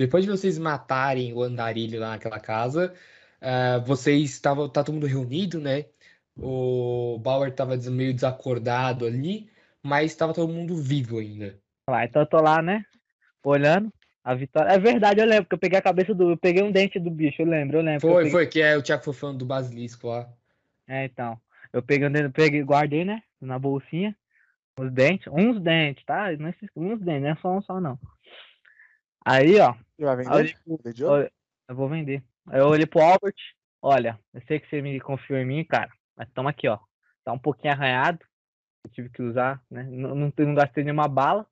depois de vocês matarem o andarilho lá naquela casa, uh, vocês estavam. Tá todo mundo reunido, né? O Bauer tava meio desacordado ali, mas estava todo mundo vivo ainda. Lá, então eu tô lá, né? Olhando. A vitória. É verdade, eu lembro que eu peguei a cabeça do. Eu peguei um dente do bicho, eu lembro, eu lembro. Foi, peguei... foi, que é o Thiago foi falando do basilisco lá. É, então. Eu peguei, peguei, guardei, né? Na bolsinha. Os dentes. Uns dentes, tá? Não é uns dentes, não é só um só, não. Aí, ó. Você vai vender? Eu, eu vou vender. Aí eu olhei pro Albert. Olha, eu sei que você me confiou em mim, cara. Mas toma aqui, ó. Tá um pouquinho arranhado. Eu tive que usar, né? Não, não, não gastei nenhuma bala.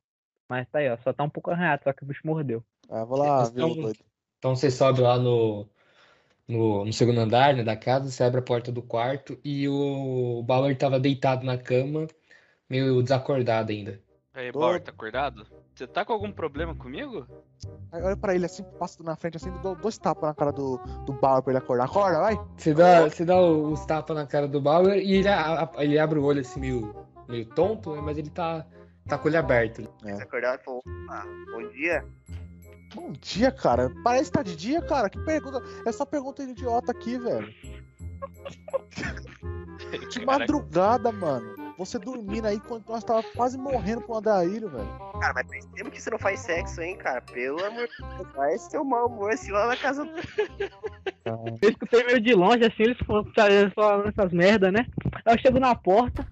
Mas tá aí, ó. Só tá um pouco arranhado, só que o bicho mordeu. Ah, vou lá, então, então você sobe lá no, no, no, segundo andar né, da casa, você abre a porta do quarto e o Bauer tava deitado na cama, meio desacordado ainda. Aí, Tô... Bauer, tá acordado? Você tá com algum problema comigo? Aí olha pra ele assim, passa na frente assim, dou dois tapas na cara do, do Bauer pra ele acordar. Acorda, vai! Você dá, você dá os tapas na cara do Bauer e ele, ele abre o olho assim, meio, meio tonto, né, mas ele tá, tá com o olho aberto. É. Você acordar e falou, ah, bom dia. Bom dia, cara. Parece que tá de dia, cara. Que pergunta. É só pergunta idiota aqui, velho. de madrugada, mano. Você dormindo aí quando nós tava quase morrendo com o Andaílio, velho. Cara, mas faz tempo que você não faz sexo, hein, cara? Pelo amor de Deus, vai ser mau humor assim lá na casa do. Eu escutei meio de longe, assim, eles falando essas merda, né? Eu chego na porta.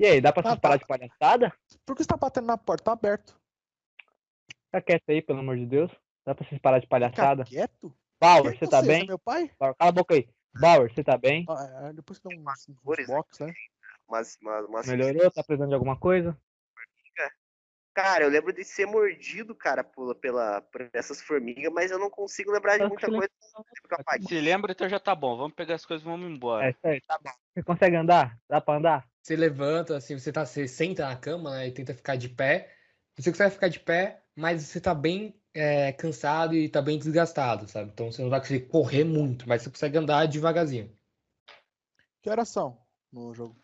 E aí, dá pra ah, parar tá. de palhaçada? Por que você tá batendo na porta? Tá aberto. Fica quieto aí, pelo amor de Deus. Dá pra vocês parar de palhaçada? Fica quieto? Bauer, você tá você? bem? É meu pai? Bauer, cala a boca aí. Bauer, você tá bem? Ah, é, depois que dá uns, uns box, né? Mas, mas, mas... Melhorou? Tá precisando de alguma coisa? Cara, eu lembro de ser mordido, cara, por, pela, por essas formigas, mas eu não consigo lembrar de muita coisa. Se lembra, então já tá bom. Vamos pegar as coisas e vamos embora. É isso aí, tá bom. Você consegue andar? Dá pra andar? Você levanta, assim, você, tá, você senta na cama né, e tenta ficar de pé. Você consegue ficar de pé, mas você tá bem é, cansado e tá bem desgastado, sabe? Então você não vai conseguir correr muito, mas você consegue andar devagarzinho. Que horas são no jogo?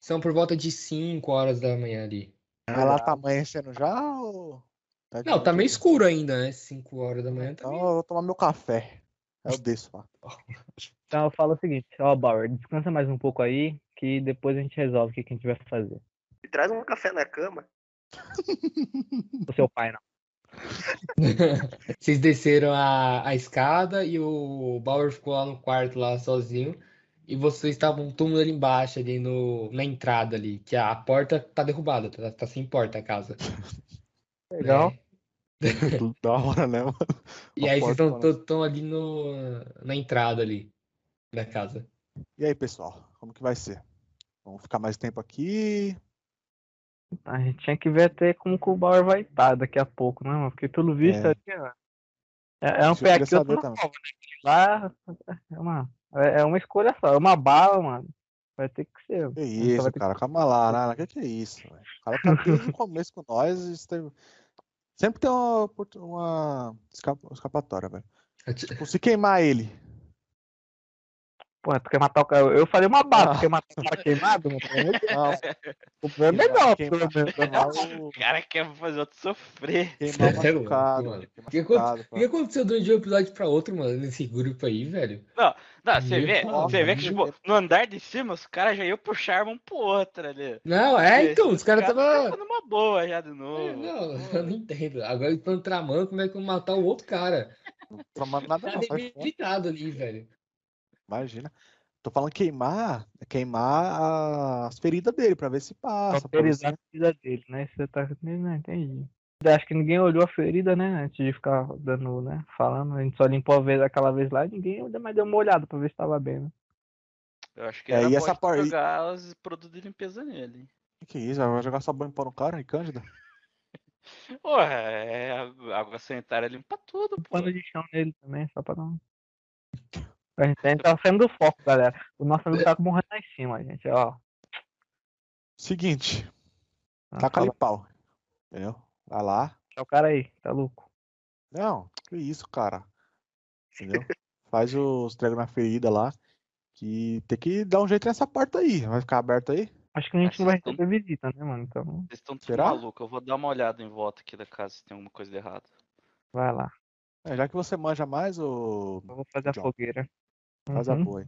São por volta de 5 horas da manhã ali. Ah, lá tá amanhecendo já ou... Tá não, tá meio escuro ainda, né? 5 horas da manhã. Tá então eu vou tomar meu café. Eu desço lá. Então eu falo o seguinte, ó, Bauer, descansa mais um pouco aí, que depois a gente resolve o que, que a gente vai fazer. E traz um café na cama. O seu pai, não. Vocês desceram a, a escada e o Bauer ficou lá no quarto, lá sozinho. E vocês estavam todo mundo ali embaixo, ali no, na entrada ali, que a, a porta tá derrubada, tá, tá, sem porta a casa. Legal. É. da hora, né, mano? E a aí vocês estão ali no, na entrada ali da casa. E aí, pessoal, como que vai ser? Vamos ficar mais tempo aqui? A gente tinha que ver até como que o Bauer vai estar daqui a pouco, né, mano? Porque pelo visto é, é, é um pé aqui, outro né? Lá é uma, é, é uma escolha só, é uma bala, mano. Vai ter que ser. Que isso, cara, que... calma lá, né? Que que é isso, velho? O cara tá desde o começo com nós e sempre tem uma, uma escapatória, velho. Tipo, se queimar ele, Porra, tu quer matar o cara? Eu falei uma bala, ah. tu quer matar o cara queimado? Não. O problema é não, queimar, O cara quer fazer outro sofrer. Queimar machucado, mano. O que, o que aconteceu durante um episódio pra outro, mano, nesse grupo aí, velho? Não, não, você vê, você vê que, tipo, no andar de cima, os caras já iam puxar um pro outro ali. Não, é, então, os caras estavam... numa boa já de novo. É, não, eu não entendo. Agora eles estão tramando como é que vão matar o outro cara. Não tramando nada não, fora. ali, velho. Imagina. Tô falando queimar, queimar as feridas dele pra ver se passa. Cauterizar a ferida dele, né? Você tá. Não, entendi. Acho que ninguém olhou a ferida, né? Antes de ficar dando, né? Falando. A gente só limpou a vez aquela vez lá e ninguém ainda mais deu uma olhada pra ver se tava bem, né? Eu acho que é, e essa parte... jogar os produtos de limpeza nele. Que, que isso? Vai jogar sabão para no cara cândida? Porra, é água sanitária limpa tudo, pô. Pano de chão nele também, só pra não. A gente tá saindo do foco, galera. O nosso amigo tá morrendo lá em cima, gente, ó. Seguinte. Ah, taca ali pau. Entendeu? Vai lá. É o cara aí, tá louco. Não, que isso, cara. Entendeu? Faz os tregos na ferida lá. Que tem que dar um jeito nessa porta aí. Vai ficar aberto aí? Acho que a gente não vai receber visita, né, mano? Então... Vocês estão tudo malucos. Eu vou dar uma olhada em volta aqui da casa se tem alguma coisa de errado. Vai lá. É, já que você manja mais, o. Eu vou fazer John. a fogueira. Faz a Uhum. boa.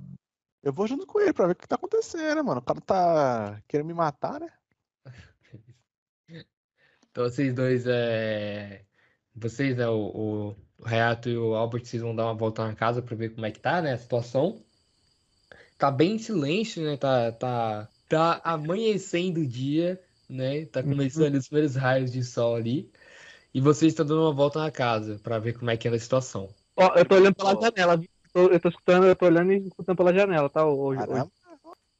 Eu vou junto com ele pra ver o que tá acontecendo, mano. O cara tá querendo me matar, né? Então vocês dois, é... vocês, né, o, Reato e o Albert, vocês vão dar uma volta na casa pra ver como é que tá, né, a situação. Tá bem em silêncio, né, tá, tá, tá amanhecendo o dia, né, tá começando ali os primeiros raios de sol ali. E vocês estão dando uma volta na casa pra ver como é que anda a situação. Ó, eu tô olhando pela janela. viu? Tô- eu tô escutando, eu tô olhando e escutando pela janela, tá? Hoje, Caramba.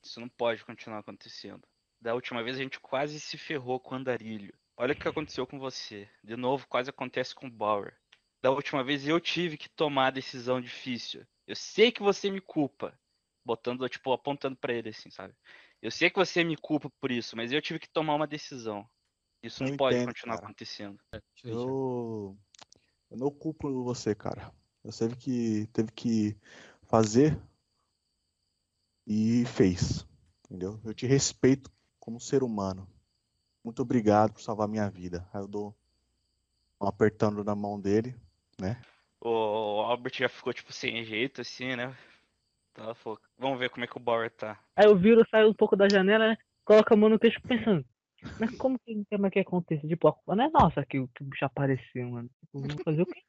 Isso não pode continuar acontecendo. Da última vez a gente quase se ferrou com o andarilho. Olha o que aconteceu com você. De novo, quase acontece com o Bauer. Da última vez eu tive que tomar a decisão difícil. Eu sei que você me culpa. Botando, tipo, apontando pra ele assim, sabe? Eu sei que você me culpa por isso, mas eu tive que tomar uma decisão. Isso Eu não pode entendo, continuar cara. acontecendo. Eu, eu não culpo você, cara. Você teve que, teve que fazer e fez. Entendeu? Eu te respeito como ser humano. Muito obrigado por salvar minha vida. Aí eu dou um apertando na mão dele, né? O Albert já ficou, tipo, sem jeito, assim, né? Então ela falou, vamos ver como é que o Bauer tá. Aí eu viro, saio um pouco da janela, né? Coloca a mão no queixo pensando. Mas como que, como é que acontece? Tipo, a culpa não é nossa que, o- que o bicho apareceu, mano. Tipo, vamos fazer o quê?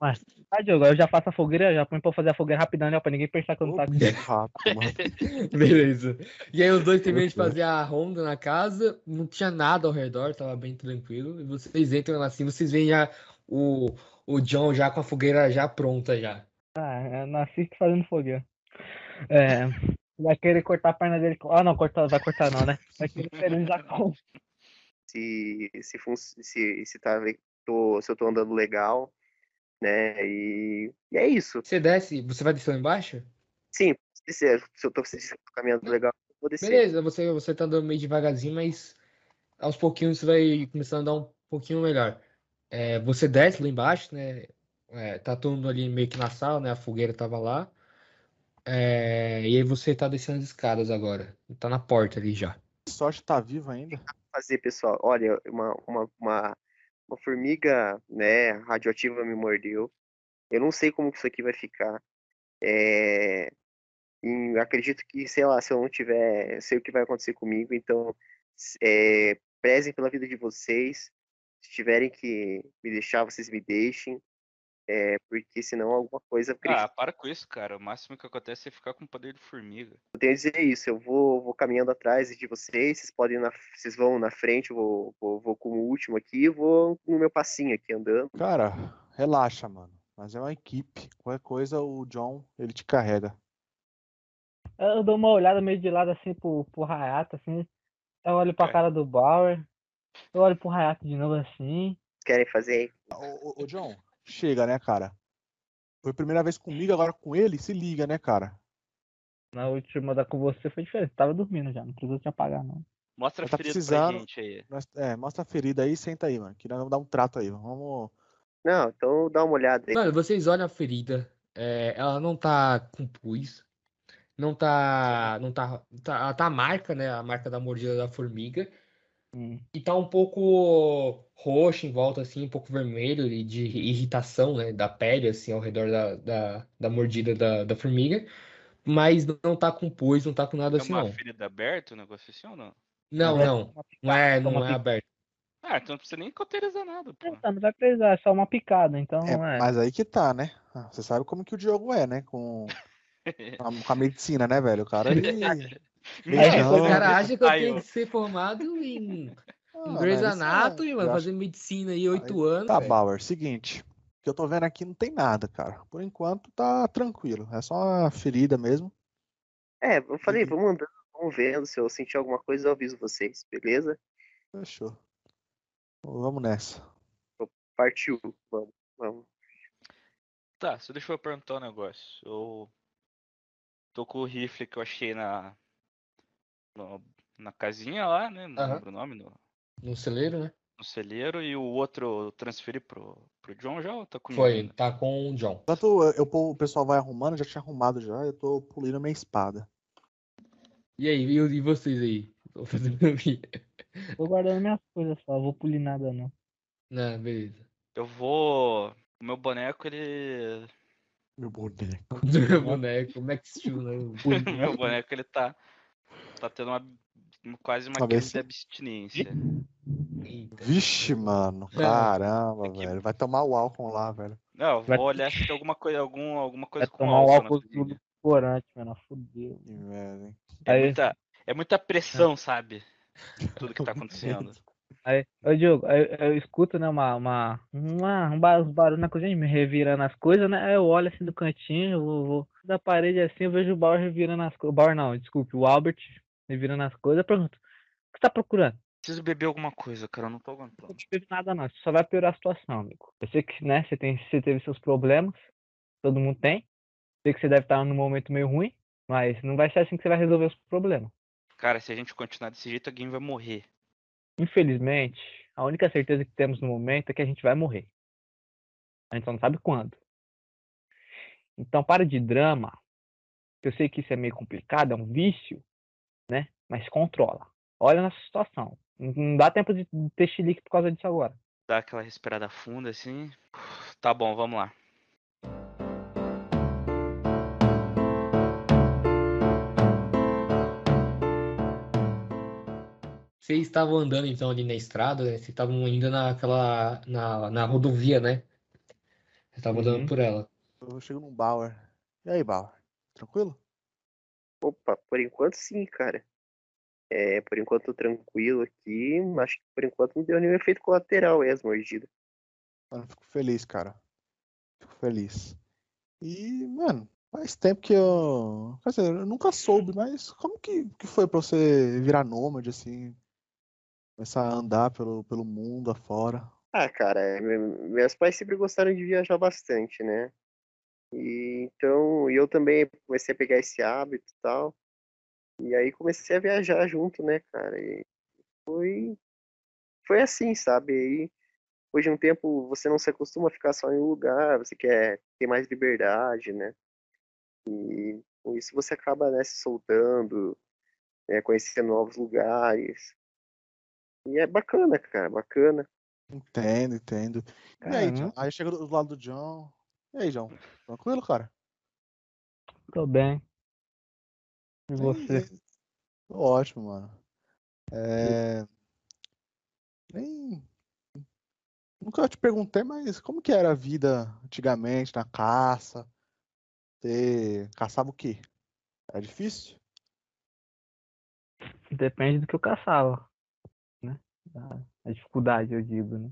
Mas, tá, Diogo, eu já faço a fogueira, já põe pra fazer a fogueira rapidão, né? Pra ninguém pensar que eu não tá Ô, bicho rápido, mano. Beleza. E aí os dois terminam de fazer a ronda na casa, não tinha nada ao redor, tava bem tranquilo. E vocês entram lá assim, vocês veem já o, o John já com a fogueira já pronta já. Ah, eu nasci fazendo fogueira. É, vai querer cortar a perna dele. Ah, não, cortar, vai cortar não, né? Vai querer esterilizar com. se se, fun- se, se, tá, tô, se eu tô andando legal, né? E, e é isso. Você desce, você vai descer lá embaixo? Sim, se, se eu tô se eu tô caminhando legal, eu vou descer. Beleza, você, você tá andando meio devagarzinho, mas aos pouquinhos você vai começando a andar um pouquinho melhor. É, você desce lá embaixo, né? É, tá todo mundo ali meio que na sala, né? A fogueira tava lá. É, e aí você tá descendo as escadas agora. Tá na porta ali já. Sorte tá vivo ainda. fazer, pessoal? Olha, uma, uma, uma, uma formiga, né, radioativa me mordeu. Eu não sei como que isso aqui vai ficar. É, e acredito que, sei lá, se eu não tiver, sei o que vai acontecer comigo. Então, é, prezem pela vida de vocês. Se tiverem que me deixar, vocês me deixem. É, porque senão alguma coisa. Ah, para com isso, cara. O máximo que acontece é ficar com o poder de formiga. Eu tenho a dizer isso. Eu vou, vou caminhando atrás de vocês. Vocês podem, ir na, vocês vão na frente. Eu vou, vou, vou como último aqui. e Vou no meu passinho aqui andando. Cara, relaxa, mano. Mas é uma equipe. Qualquer coisa, o John, ele te carrega. Eu dou uma olhada meio de lado assim pro, pro Hayato, assim. Eu olho pra É. cara do Bauer. Eu olho pro Hayato de novo assim. Querem fazer Ô, ô, ô, John, chega, né, cara? Foi a primeira vez comigo, agora com ele, se liga, né, cara? Na última da com você foi diferente. Tava dormindo já, não precisou te apagar, não. Mostra a Tá ferida pra gente aí. É, mostra a ferida aí, senta aí, mano. Que nós vamos dar um trato aí. Vamos. Não, então dá uma olhada aí. Mano, vocês olham a ferida. é, ela não tá com pus. Não tá. Não tá. tá ela tá a marca, né? A marca da mordida da formiga. Hum. E tá um pouco roxo em volta, assim, um pouco vermelho e de irritação, né? Da pele, assim, ao redor da, da, da mordida da, da formiga. Mas não tá com pus, não tá com nada É assim, uma não. ferida aberta, um negócio assim ou não? Não, É não. uma Não é, uma não é aberto. Ah, então não precisa nem cauterizar nada, pô. Não, não vai precisar, é só uma picada, então É, é. mas aí que tá, né? Ah, Você sabe como que o Diogo é, né? Com, com a, com a medicina, né, velho? O cara, ele. É, o cara acha que eu tenho que ser formado em, em Ah, Grey's mas isso é- Anatomy, mano, acho- fazer medicina aí oito anos. Tá, velho. Bauer, seguinte. O que eu tô vendo aqui não tem nada, cara. Por enquanto tá tranquilo. É só uma ferida mesmo. É, eu falei, vamos andando, vamos vendo. Se eu sentir alguma coisa, eu aviso vocês, beleza? Fechou. Vamos nessa. Partiu. Vamos, vamos. Tá, só deixa eu perguntar um negócio. Eu tô com o rifle que eu achei na. No- na casinha lá, né? Não Aham. lembro o nome, no, No celeiro, né? no celeiro, e o outro eu transferi pro, pro John já ou tá comigo? Foi, ainda? tá com o John. Enquanto eu, eu- o pessoal vai arrumando, já tinha arrumado já, eu tô polindo minha espada. E aí, e, e vocês aí? Tô fazendo o? Tô guardando minhas coisas só, vou polir nada não. Não, beleza. Eu vou. O meu boneco, ele. Meu boneco. Meu boneco, Max Steel, né? O meu boneco, ele tá. Tá tendo uma. Quase uma Uma crise vez- de abstinência. Eita. Vixe, mano. Caramba, velho. Vai tomar o álcool lá, velho. Não, eu Vai- vou olhar se tem alguma coisa, algum, alguma Vai coisa com tomar álcool na álcool tudo corante, mano. Fudeu. Que merda, hein? É Aí- muita, é muita pressão, sabe? Tudo que tá acontecendo. Aí, ô Diogo, aí eu, eu escuto, né, uma, uma, uma, um bar- uns barulhos na cozinha, me revirando as coisas, né? Aí eu olho assim do cantinho, eu vou, vou da parede assim, eu vejo o Bauer revirando as coisas. O Bauer não, desculpe, o Albert revirando as coisas. Eu pergunto, o que você tá procurando? Preciso beber alguma coisa, cara. Eu não tô Não aguentando. te bebe nada, não. Isso só vai piorar a situação, amigo. Eu sei que, né, você, tem, você teve seus problemas, todo mundo tem. Sei que você deve estar num momento meio ruim, mas não vai ser assim que você vai resolver os problemas. Cara, se a gente continuar desse jeito, alguém vai morrer. Infelizmente, a única certeza que temos no momento é que a gente vai morrer. A gente só não sabe quando. Então, para de drama. Eu sei que isso é meio complicado, é um vício, né? Mas controla. Olha a nossa situação. Não- dá tempo de ter chilique por causa disso agora. Dá aquela respirada funda assim. Tá bom, vamos lá. Vocês estavam andando então ali na estrada, né? Vocês estavam indo naquela, na, na rodovia, né? Vocês estavam andando Uhum. por ela. Eu chego num Bauer. E aí, Bauer? Tranquilo? Opa, por enquanto sim, cara. É, por enquanto tô tranquilo aqui. Acho que por enquanto não deu nenhum efeito colateral aí as mordidas. Mano, fico feliz, cara. Fico feliz. E, mano, faz tempo que eu. Quer dizer, eu nunca soube, mas como que, que foi pra você virar nômade, assim? Começar a andar pelo, pelo mundo afora? Ah, cara, é, me- meus pais sempre gostaram de viajar bastante, né? E então eu também comecei a pegar esse hábito e tal. E aí comecei a viajar junto, né, cara? E foi, foi assim, sabe? Aí, depois de um tempo, você não se acostuma a ficar só em um lugar, você quer ter mais liberdade, né? E com isso você acaba, né, se soltando, né, conhecendo novos lugares. E é bacana, cara, bacana. Entendo, entendo. E aí. John? Aí chega do lado do John. E aí, John? Tranquilo, cara? Tô bem. E você? E- Tô ótimo, mano. É... Nem... Nunca te perguntei, mas como que era a vida antigamente na caça? Você caçava o quê? Era difícil? Depende do que eu caçava, né? A, a dificuldade, eu digo, né?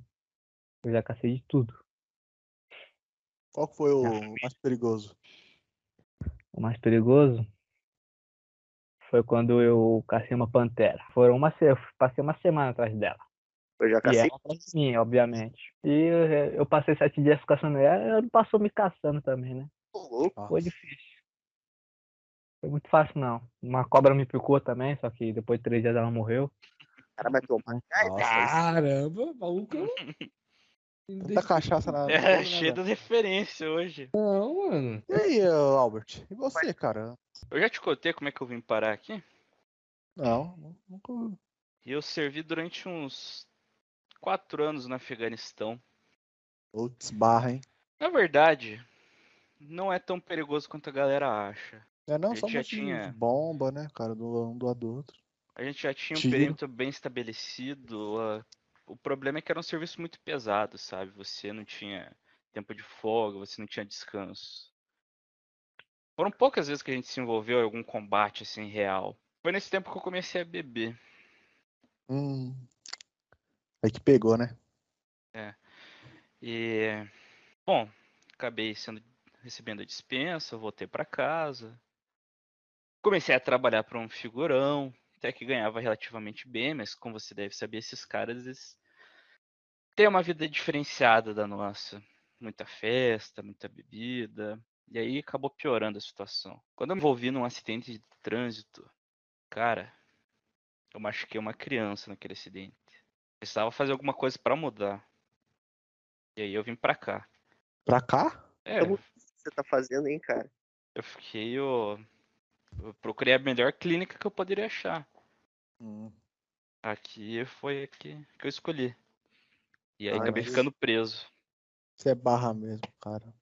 Eu já cacei de tudo. Qual que foi o mais perigoso? O mais perigoso foi quando eu cacei uma pantera. Foram uma eu passei uma semana atrás dela. Eu já E cacei ela atrás de mim, obviamente. E eu, eu passei sete dias caçando ela, ela não passou me caçando também, né? Louco. Foi difícil. Foi muito fácil, não. Uma cobra me picou também, só que depois de três dias ela morreu. cara tomar. Caramba, maluco. Tanta cachaça na. É, né, cheio de referência hoje. Não, mano. E aí, Albert? E você, cara? Eu já te contei como é que eu vim parar aqui? Não, nu- nunca. E eu servi durante uns quatro anos no Afeganistão. Putz, barra, hein? Na verdade, não é tão perigoso quanto a galera acha. É não A só gente já tinha- bomba, né, cara, do um do lado do outro. A gente já tinha um Tiro. perímetro bem estabelecido. ah, O problema é que era um serviço muito pesado, sabe? Você não tinha tempo de folga, você não tinha descanso. Foram poucas vezes que a gente se envolveu em algum combate assim real. Foi nesse tempo que eu comecei a beber. Hum. Aí que pegou, né? E bom, acabei sendo recebendo a dispensa, voltei para casa. Comecei a trabalhar para um figurão, até que ganhava relativamente bem, mas como você deve saber, esses caras eles têm uma vida diferenciada da nossa. Muita festa, muita bebida. E aí acabou piorando a situação. Quando eu me envolvi num acidente de trânsito, cara, eu machuquei uma criança naquele acidente. Precisava fazer alguma coisa para mudar. E aí eu vim pra cá. Pra cá? É, Como- você tá fazendo, hein, cara? eu fiquei. Eu, eu procurei a melhor clínica que eu poderia achar. Hum. Aqui foi a que, que eu escolhi. E aí Ah, acabei ficando preso. Você é barra mesmo, cara.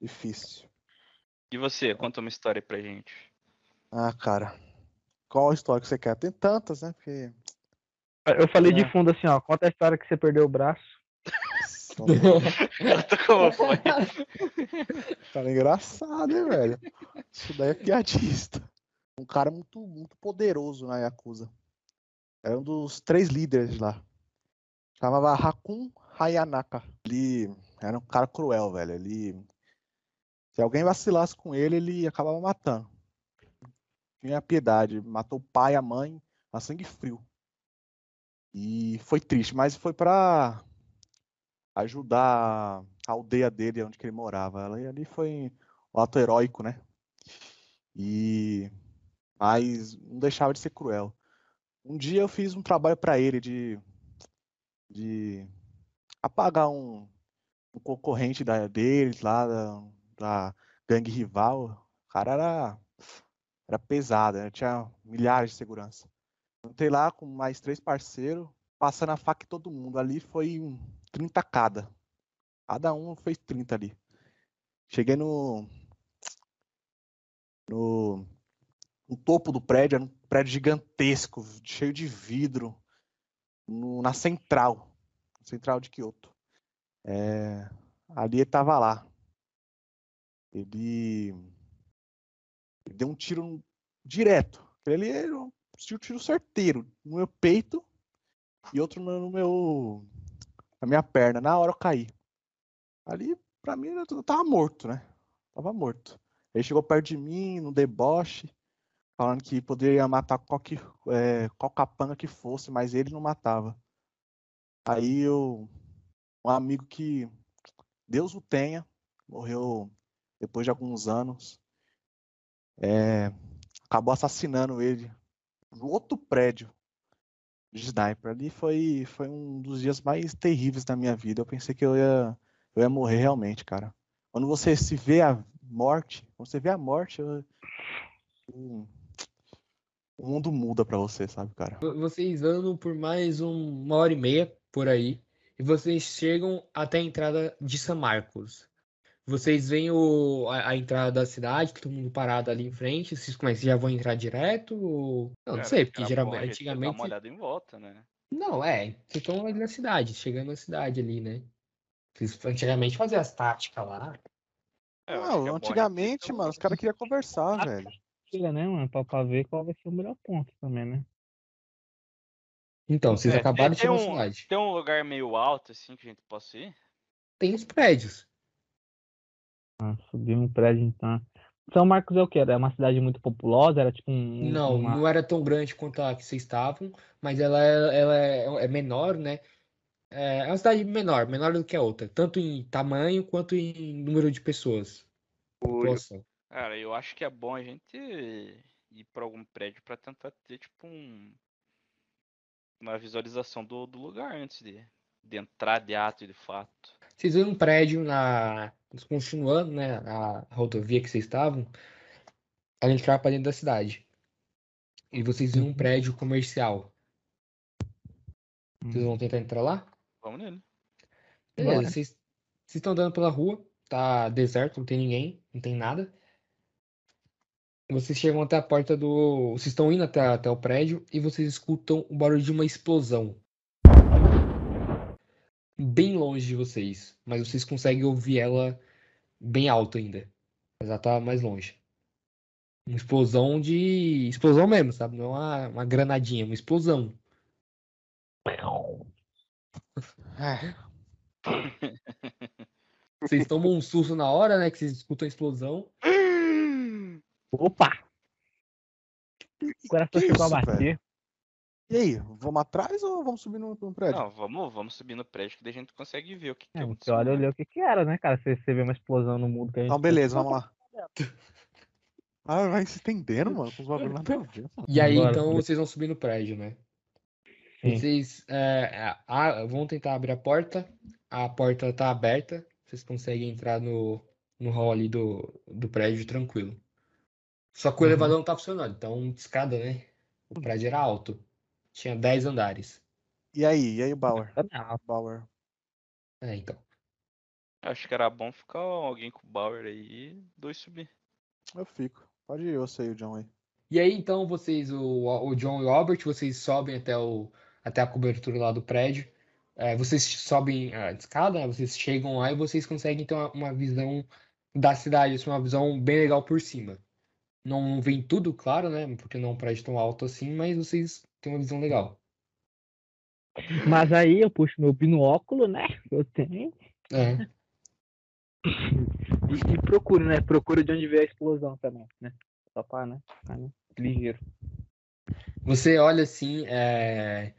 Difícil. E você, conta uma história pra gente. Ah, cara. Qual a história que você quer? Tem tantas, né? Porque. Eu falei de É. fundo assim, ó. Conta a história que você perdeu o braço. Como foi. Cara, engraçado, hein, velho? Isso daí é piadista. Um cara muito, muito poderoso na Yakuza. Era um dos três líderes lá. Chamava Hakun Hayanaka. Ele era um cara cruel, velho. Ele. Se alguém vacilasse com ele, ele acabava matando. Tinha piedade. Matou o pai, a mãe, a sangue frio. E foi triste, mas foi pra ajudar a aldeia dele, onde ele morava. E ali foi um ato heróico, né? E mas não deixava de ser cruel. Um dia eu fiz um trabalho para ele de de apagar um, um concorrente da, deles lá da, da gangue rival. O cara era era pesado, né? tinha milhares de segurança. Entrei lá com mais três parceiros, passando a faca em todo mundo. Ali foi um 30 cada. Cada um fez 30 ali. Cheguei no. No, no topo do prédio, era um prédio gigantesco, cheio de vidro, no- na central, central de Kyoto. É, ali ele tava lá. Ele, ele deu um tiro direto. Ele era um tiro, certeiro no meu peito e outro no meu na minha perna. Na hora eu caí. Ali, pra mim, eu tava morto, né? Tava morto. Ele chegou perto de mim, no deboche, falando que poderia matar qualquer, é, qual capanga que fosse, mas ele não matava. Aí eu, um amigo que Deus o tenha, morreu depois de alguns anos, é, acabou assassinando ele no outro prédio de sniper. Ali foi, foi um dos dias mais terríveis da minha vida. Eu pensei que eu ia, eu ia morrer realmente, cara. Quando você se vê a morte, quando você vê a morte, eu- o o mundo muda pra você, sabe, cara? Vocês andam por mais um- uma hora e meia por aí e vocês chegam até a entrada de São Marcos. Vocês veem o, a, a entrada da cidade, todo mundo parado ali em frente. Vocês como é, que já vão entrar direto? Ou... Não, sei, porque era geralmente, bom a gente Dar antigamente. uma olhada em volta, né? Não, é, vocês estão ali na cidade, chegando na cidade ali, né? Vocês antigamente faziam as táticas lá. É, Não, é antigamente, um- mano, os caras queriam conversar, velho. Chega, né, mano? Pra, pra ver qual vai ser o melhor ponto também, né? Então, vocês É, acabaram de tem, chegar tem na um, cidade. tem um lugar meio alto, assim, que a gente possa ir? Tem os prédios. Ah, subir um prédio, então. São Marcos é o quê? Era uma cidade muito populosa? Era tipo um. Não, uma- não era tão grande quanto a que vocês estavam, mas ela, é- ela é, é menor, né? É é uma cidade menor, menor do que a outra, tanto em tamanho quanto em número de pessoas. População. Cara, eu acho que é bom a gente ir pra algum prédio pra tentar ter, tipo, um... uma visualização do, do lugar antes de, de entrar de ato e de fato. Vocês veem um prédio na. Continuando, né? A rodovia que vocês estavam, ela entrava para dentro da cidade. E vocês veem um prédio comercial. Vocês vão tentar entrar lá? Vamos nele. Beleza, vocês estão andando pela rua, tá deserto, não tem ninguém, não tem nada. Vocês chegam até a porta do. Vocês estão indo até, até o prédio e vocês escutam o barulho de uma explosão. Bem longe de vocês, mas vocês conseguem ouvir ela bem alto ainda. Mas ela tá mais longe. Uma explosão de. Explosão mesmo, sabe? Não é uma, uma granadinha, uma explosão. É, Vocês tomam um susto na hora, né? Que vocês escutam a explosão. Opa! O coração Que chegou a bater. E aí, vamos atrás ou vamos subir no, no prédio? Não, vamos, vamos subir no prédio que daí a gente consegue ver o que, que É, você aconteceu. olha ali o que que era, né, cara? Você, você vê uma explosão no mundo que a gente. Então, beleza, vamos lá. Ah, vai se estendendo, mano, com os bagulhos nada a ver, mano. E aí, Bora, então, vocês vão subir no prédio, né? Sim. Vocês é, a- vão tentar abrir a porta. A porta tá aberta. Vocês conseguem entrar no, no hall ali do, do prédio tranquilo. Só que o Uhum. elevador não tá funcionando. Então, de escada, né? O prédio era alto. Tinha 10 andares. E aí, e aí o Bauer? Não, Bauer. É, então. Acho que era bom ficar alguém com o Bauer aí e dois subir. Eu fico. Pode ir, eu sei o John aí. E aí, então, vocês, o, o John e o Albert, vocês sobem até, o, até a cobertura lá do prédio. É, vocês sobem a escada, né? vocês chegam lá e vocês conseguem ter uma, uma visão da cidade, assim, uma visão bem legal por cima. Não vem tudo, claro, né? Porque não é um prédio tão alto assim, mas vocês têm uma visão legal. Mas aí eu puxo meu binóculo, né? Eu tenho. É. E, e procuro, né? Procuro de onde veio a explosão também, né? Só pra, né? Ficar, né? ligeiro. Você olha assim, é,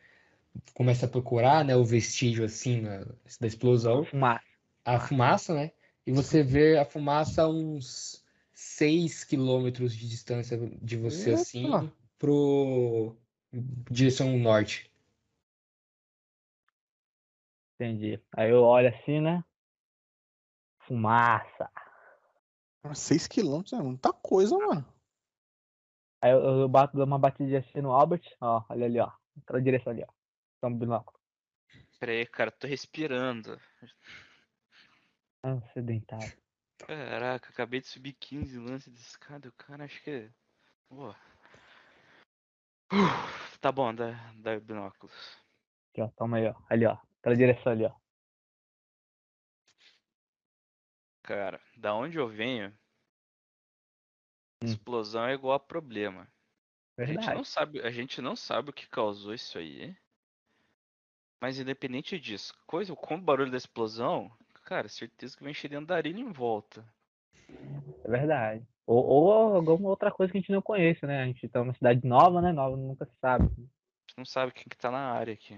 começa a procurar, né, o vestígio assim na- da explosão, Fumaça. a fumaça, né? E você vê a fumaça uns 6 quilômetros de distância de você, assim, Eita! pro direção norte. Entendi. Aí eu olho assim, né? Fumaça. 6 quilômetros é muita coisa, mano. Aí eu, eu bato, dou uma batidinha assim no Albert. Ó, olha ali, ó. Aquela direção ali, ó. Então, binóculo. Pera aí, cara, tô respirando. Ah, sedentário. Caraca, acabei de subir 15 lances de escada. O cara acho que. Pô. Uf, tá bom, dá, dá binóculos. Aqui, ó. Toma aí, ó. Ali, ó. Aquela direção ali, ó. Cara, da onde eu venho, Hum. explosão é igual a problema. A gente não sabe, a gente não sabe o que causou isso aí. Mas independente disso, coisa com o barulho da explosão, cara, certeza que vai encher da areia em volta. É verdade. Ou, ou alguma outra coisa que a gente não conhece, né? A gente tá numa cidade nova, né? Nova nunca se sabe. A gente não sabe quem que tá na área aqui.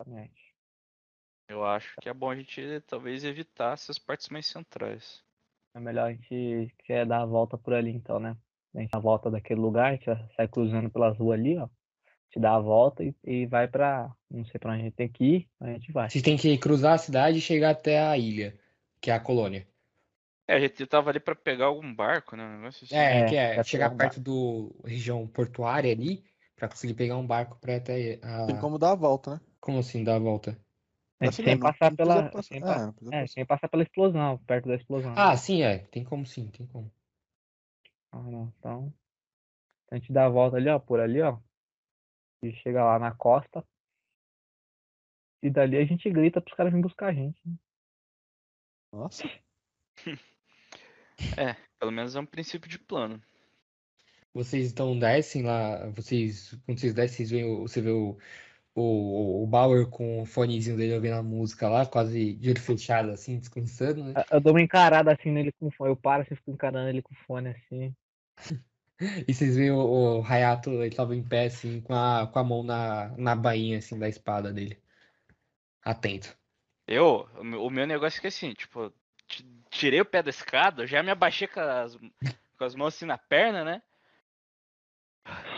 Exatamente. Eu acho que é bom a gente talvez evitar essas partes mais centrais. É melhor a gente quer dar a volta por ali, então, né? A gente dá a volta daquele lugar, a gente sai cruzando pelas ruas ali, ó. A gente dá a volta e, e vai pra. Não sei pra onde a gente tem que ir, a gente vai. Vocês têm que cruzar a cidade e chegar até a ilha, que é a colônia. É, a gente tava ali pra pegar algum barco, né? Negócio assim. É, É, que é pra chegar um perto do região portuária ali, pra conseguir pegar um barco pra ir até a... Tem como dar a volta, né? Como assim, dar a volta? É, Assim sem passar pela. passar- sem é, É, passar. sem passar pela explosão, perto da explosão. Ah, sim, é. Tem como sim, tem como. Ah, não. Então, a gente dá a volta ali, ó, por ali, ó. E chega lá na costa. E dali a gente grita pros caras virem buscar a gente. né? Nossa. É, pelo menos é um princípio de plano. Vocês então descem lá, vocês, quando vocês descem, vocês veem, o- você vê o, o, o Bauer com o fonezinho dele ouvindo a música lá, quase de olho fechado, assim, descansando, né? Eu- Eu dou uma encarada assim nele com fone. Eu paro assim, fico encarando ele com fone assim. E vocês veem o, o Hayato, ele tava em pé, assim, com a, com a mão na, na bainha, assim, da espada dele. Atento. Eu, o meu, o negócio é que assim, tipo, ti- tirei o pé da escada, já me abaixei com as, com as mãos assim na perna, né?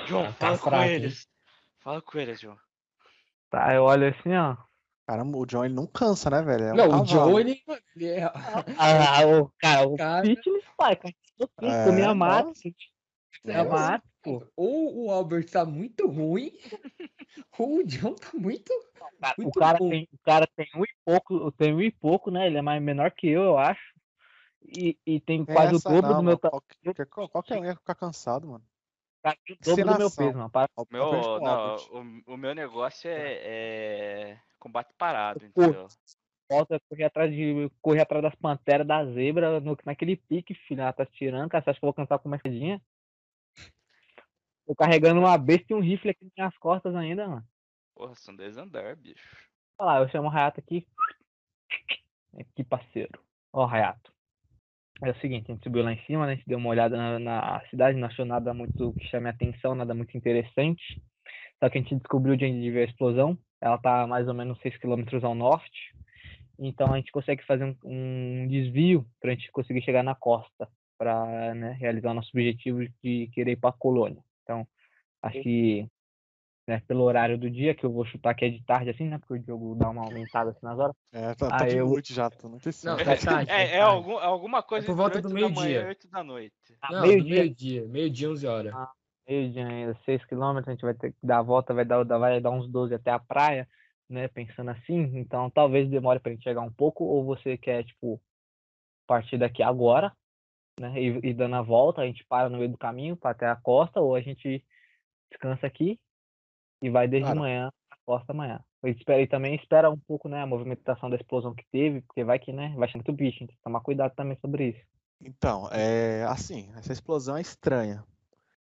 João, Tá fala com fraco, hein? eles. Fala com eles, João. Tá, eu olho assim, ó. Caramba, o John ele não cansa, né, velho? É um Não, o cavalo. Joe, ele, ele é... Ah, o cara, o Cara. fitness, pai, cara. É, Comia mato, nossa. Nossa. mato, pô. Ou o Albert tá muito ruim, ou o John tá muito, Cara, o muito cara bom. tem, o cara tem um e pouco, tem um e pouco, né? Ele é mais menor que eu, eu acho. E, e tem quase Essa o dobro não, do meu tamanho. Qualquer, qualquer um ia ficar cansado, mano. O dobro do meu peso, mano. Para- Ao- Meu, aprende com o não, o, o meu negócio é, é combate parado, entendeu? Volta, correr atrás de. Correr atrás das panteras, da zebra, no, naquele pique, filho. Ela tá tirando, cara. Você acha que eu vou cansar com uma escadinha? Tô carregando uma besta e um rifle aqui nas costas ainda, mano. Porra, são dois andar, bicho. Olha lá, eu chamo o Rayato aqui. Aqui, parceiro. Ó, Rayato. É o seguinte, a gente subiu lá em cima, né? A gente deu uma olhada na, na cidade, não achou nada muito que chame a atenção, nada muito interessante. Só que a gente descobriu de onde veio a explosão. Ela tá mais ou menos 6 km ao norte. Então a gente consegue fazer um, um desvio para a gente conseguir chegar na costa para né, realizar o nosso objetivo de querer ir para a colônia. Então, acho que né, pelo horário do dia, que eu vou chutar que é de tarde assim, né? Porque o jogo dá uma aumentada assim nas horas. É, tá, tá Ah, de eu- noite já, tô no terceiro. Não, tá tarde, É, tá é tarde. algum, alguma coisa por entre volta do 8 da manhã meio-dia. e 8 da noite. Ah, meio-dia. meio-dia, meio-dia, 11 horas. meio dia ainda, 6 km, a gente vai ter que dar a volta, vai dar, vai dar uns 12 até a praia. né, pensando assim, então talvez demore pra gente chegar um pouco, ou você quer, tipo, partir daqui agora, né, e, e dando a volta, a gente para no meio do caminho para até a costa, ou a gente descansa aqui e vai desde Cara. manhã a costa amanhã. E, espera, e também espera um pouco, né, a movimentação da explosão que teve, porque vai que, né, vai ser muito bicho, então tem que tomar cuidado também sobre isso. Então, é assim, essa explosão é estranha.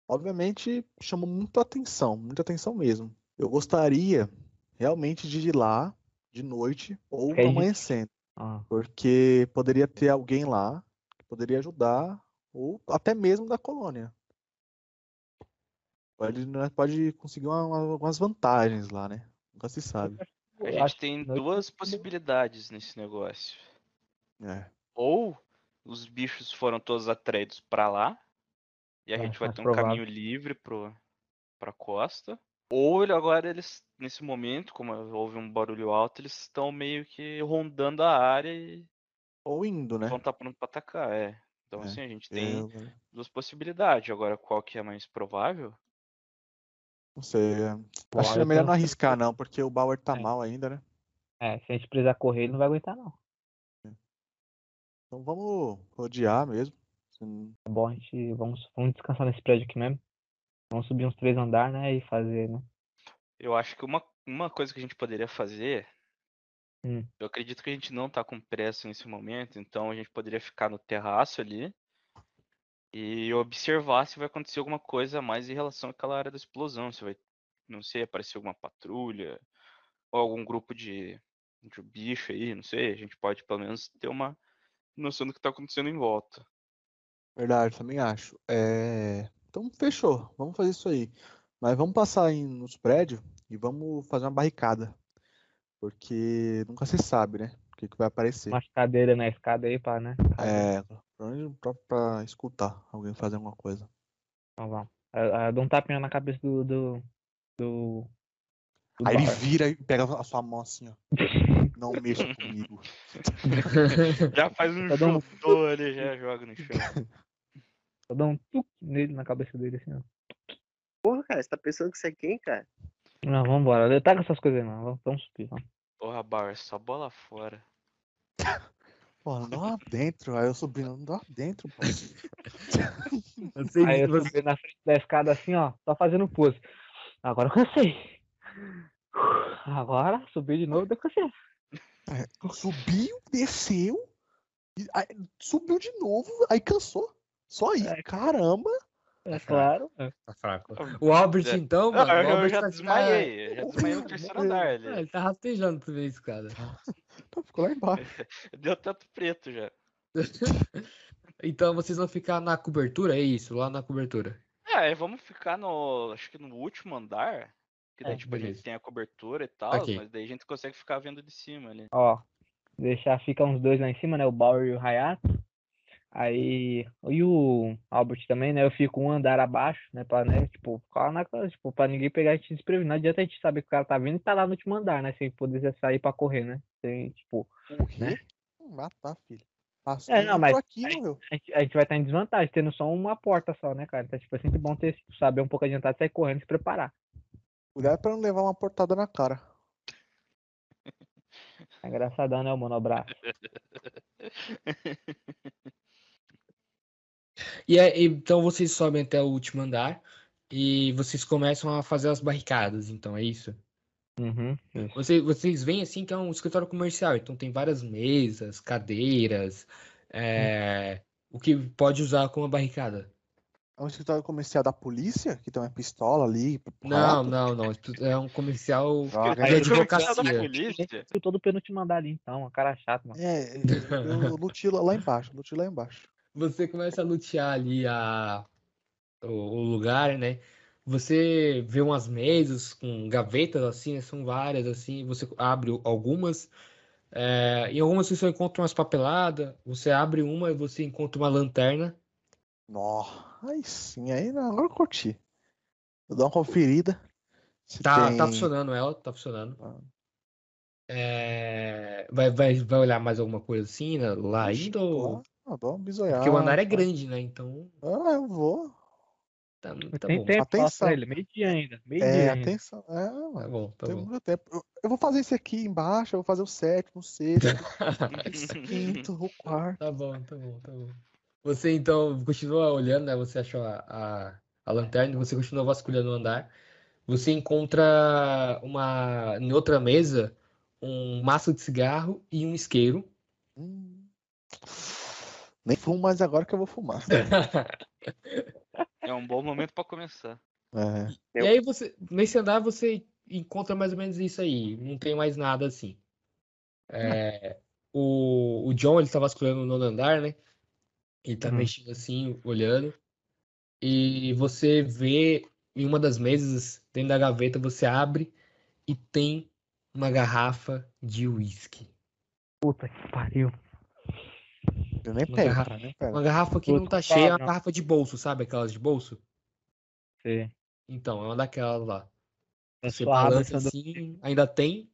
Obviamente chamou muita atenção, muita atenção mesmo. Eu gostaria realmente de ir lá de noite ou amanhecendo, Ah, porque poderia ter alguém lá poderia ajudar, ou até mesmo da colônia. Pode, nós pode conseguir uma- uma- algumas vantagens lá, né? Nunca se sabe. A gente tem duas possibilidades nesse negócio. É. Ou os bichos foram todos atraídos pra lá, e a É, gente vai mais ter um provável. caminho livre pro, pra costa. Ou ele- agora eles, nesse momento, como houve um barulho alto, eles estão meio que rondando a área e Ou indo, né? vão estar pronto pra atacar. É. Então, É, assim, a gente tem Eu duas possibilidades. Agora, qual que é mais provável? não sei. é, Pô, Acho que é melhor não arriscar, não, porque o Bauer tá É. mal ainda, né? É, se a gente precisar correr, ele não vai aguentar, não. Então vamos rodear mesmo. É bom a gente. Vamos, vamos descansar nesse prédio aqui mesmo. Vamos subir uns três andares, né? E fazer, né? Eu acho que uma, uma coisa que a gente poderia fazer. Hum. Eu acredito que a gente não tá com pressa nesse momento, então a gente poderia ficar no terraço ali e observar se vai acontecer alguma coisa a mais em relação àquela área da explosão. Se vai, não sei, aparecer alguma patrulha ou algum grupo de, de bicho aí, não sei. A gente pode pelo menos ter uma noção do que tá acontecendo em volta. Verdade, também acho. É, Então fechou, vamos fazer isso aí. Mas vamos passar aí nos prédios e vamos fazer uma barricada. Porque nunca se sabe, né? O que, que vai aparecer. Umas cadeiras na escada aí pra, né? É, pra, pra, pra escutar alguém fazer alguma coisa. Então vamos. Eu, eu dou um tapinha na cabeça do. do. do, do Aí ele Bauer. vira e pega a sua mão assim, ó. Não mexa comigo. Já faz um Cada um- ali, já joga no chão. Eu dou um tuc nele na cabeça dele assim, ó. Porra, cara, você tá pensando que você é quem, cara? Não, vambora. Eu tá com essas coisas aí, não. Vamos, subir, vamos. Porra, Bauer, só bola fora. Pô, não dá lá dentro. Aí o sobrinho, não dá lá dentro, pô. Aí eu subi na frente da escada assim, ó, só fazendo pose. Agora eu cansei. Agora, subi de novo, eu cansei. Subiu, desceu, e aí subiu de novo, aí cansou. Só aí, É. caramba. É claro. Tá fraco. O Albert, É. então, Não, mano. o eu, eu Albert já tá- desmaiei, eu já desmaiei no terceiro andar Ah, ali. ele tá rastejando por isso, cara. Então, ficou lá embaixo. Deu tanto preto já. Então vocês vão ficar na cobertura, é isso? Lá na cobertura. É, vamos ficar no. Acho que no último andar. Que daí, É, tipo, a gente tem a cobertura e tal, Ok. mas daí a gente consegue ficar vendo de cima ali. Ó, deixar, fica uns dois lá em cima, né? O Bauer e o Hayato. Aí, e o Albert também, né? Eu fico um andar abaixo, né? Pra, né? Tipo, ficar na, tipo, pra ninguém pegar a gente desprevenido. Não adianta a gente saber que o cara tá vindo e tá lá no último andar, né? Sem poder sair pra correr, né? Sem, tipo, Correr? Matar, filho. Passou É, não, mas- aqui, meu. a gente, a gente vai estar em desvantagem, tendo só uma porta só, né, cara? Então, tipo, é sempre bom ter, saber um pouco adiantado, sair correndo e se preparar. Cuidado pra não levar uma portada na cara. É engraçadão, né, o monobraço? E é- então vocês sobem até o último andar e vocês começam a fazer as barricadas, então é isso? Uhum, isso. Vocês, vocês veem assim que é um escritório comercial, então tem várias mesas, cadeiras, é, o que pode usar como barricada. É um escritório comercial da polícia, que tem uma pistola ali. Não, não, não. isso É um comercial Droga, de aí- advocacia. da polícia. Eu tô do penúltimo andar ali, então, uma cara chata, mano. É, eu lutei lá embaixo, lutei lá embaixo. Você começa a lutear ali a, o, o lugar, né? Você vê umas mesas com gavetas assim, né? são várias assim, você abre algumas. É, em algumas você só encontra umas papeladas, você abre uma e você encontra uma lanterna. Nó, aí sim, aí não, agora eu curti. Vou dar uma conferida. se Tá, tem- tá funcionando ela, tá funcionando. Ah. É, vai, vai, vai olhar mais alguma coisa assim, né, lá ainda? Ou... claro, dá uma bisoiada. Porque o andar é grande, né? Então. Ah, eu vou. Tá, tá tem bom. tempo pra Atenção. ele, meio dia ainda. Meio É, dia ainda. atenção. É, Tá bom, tá Tem bom. muito tempo. Eu, eu vou fazer esse aqui embaixo, eu vou fazer o sétimo, o sexto, o quinto, o quarto. Tá bom, tá bom, tá bom. Você então continua olhando, né? Você achou a, a, a lanterna, você continua vasculhando o andar. Você encontra uma, em outra mesa, um maço de cigarro e um isqueiro. Hum. Nem fumo mais agora que eu vou fumar. É um bom momento pra começar. É. E aí você, nesse andar você encontra mais ou menos isso aí, não tem mais nada assim. É, o, o John, ele tá vasculhando o nono andar, né? Ele tá Hum. mexendo assim, olhando. E você vê em uma das mesas, dentro da gaveta, você abre e tem uma garrafa de uísque. Puta que pariu. Eu nem Uma pego, garrafa- cara, nem pego. Uma garrafa que não Puta tá que cheia, é uma garrafa de bolso, sabe? Aquelas de bolso? Você, Então, é uma daquelas lá. é Você balança assim, ainda tem,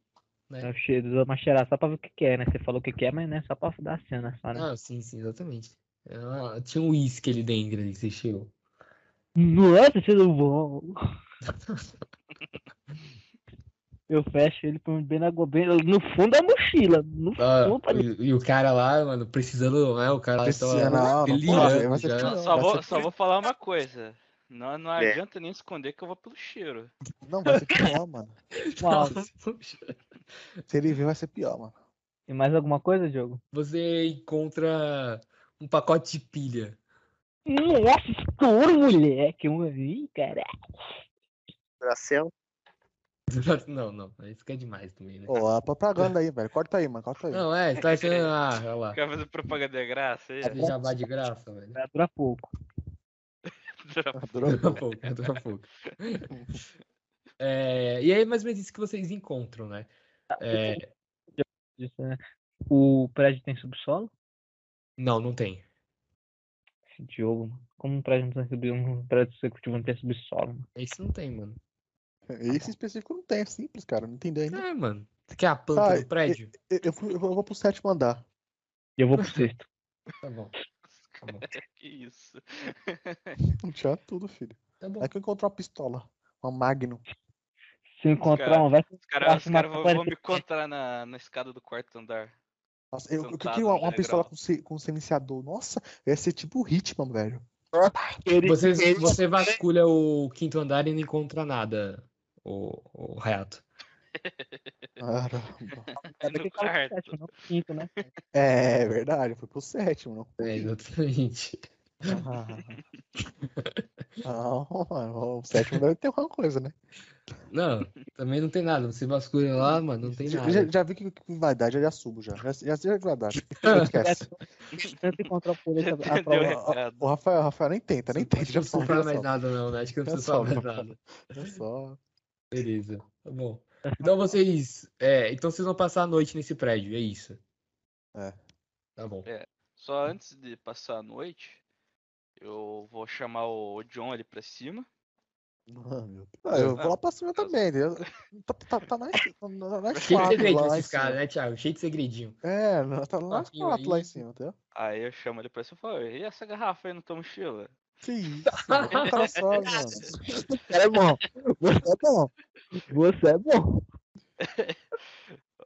né? É o cheiro, dou uma cheirada só pra ver o que que é, né? Você falou o que que é, mas não é só pra dar a cena, só, né? Ah, sim, sim, exatamente. Ela- tinha um uísque ali dentro, ali, você cheirou. Nossa, cheiro bom. Eu fecho ele põe bem na gobeira, no fundo da mochila. No Ah, fundo, e, e o cara lá, mano, precisando, né? O cara lá Precisa, tava delirando. Só vou, só vou falar uma coisa. Não, não É. adianta nem esconder que eu vou pelo cheiro. Não, vai ser pior, mano. Uau. Se ele ver, vai ser pior, mano. E mais alguma coisa, Diogo? Você encontra um pacote de pilha. Nossa, estouro, moleque. Um... Ih, caralho. Duracell. Não, não, isso que é demais também, né? Ô, a propaganda aí, velho. Corta aí, mano. Corta aí. Não, é, você tá achando. Ah, olha lá. Quer fazer propaganda de graça aí? Fazer jabá de graça, velho. Vai durar pouco. Dura pouco. dura pouco. É, e aí, mais ou menos isso que vocês encontram, né? É, Isso, né? O prédio tem subsolo? não, não tem. Esse Diogo, mano. Como um prédio não tem subsolo, um prédio executivo não tem subsolo, mano. Esse não tem, mano. Esse específico não tem, é simples, cara. Não entendeu ainda. É, mano. Você quer a planta Ah, do prédio? Eu, eu, eu vou eu vou pro sétimo andar. E eu vou pro sexto. Tá bom. Tá bom. que isso. Tinha tudo, filho. Tá bom. É que eu encontrei uma pistola. Uma Magnum. Se eu encontrar cara- um, vai Os caras cara vão, vão me encontrar na, na escada do quarto andar. Nossa, eu, eu queria uma, uma pistola com, com silenciador. Nossa, ia ser tipo o Hitman, velho. Você, você vasculha o quinto andar e não encontra nada, o, o Hayato. Caramba. No quarto. sétimo, não quinto, né? É verdade, foi pro sétimo, não. É, exatamente. Não, mano, o sétimo deve ter alguma coisa, né? Não, também não tem nada. Você vasculha lá, mano, não tem Já, nada. já, já vi que, que vai dar, já, já subo já. Já, já sei que vai dar. Esquece. Tenta encontrar o Já Rafael, o Rafael nem tenta, nem tenta. Já não precisa já falar mais nada, não, né? Acho que não Já precisa falar mais nada. Já sobe. Beleza, tá bom. Então vocês. É, então vocês vão passar a noite nesse prédio, é isso. É. Tá bom. Só antes de passar a noite, eu vou chamar o John ali pra cima. Ah, meu Deus. Ah, eu vou lá pra cima também, entendeu? Tá, tá, tá na, na, na Cheio de quatro segredinho lá em esses caras, cima. né, Thiago? Cheio de segredinho. É, tá quatro lá em cima, entendeu? Aí eu chamo ele pra cima e falo, e essa garrafa aí na tua mochila? Que isso, sobe, mano. Você é bom. Você é bom. Você é bom.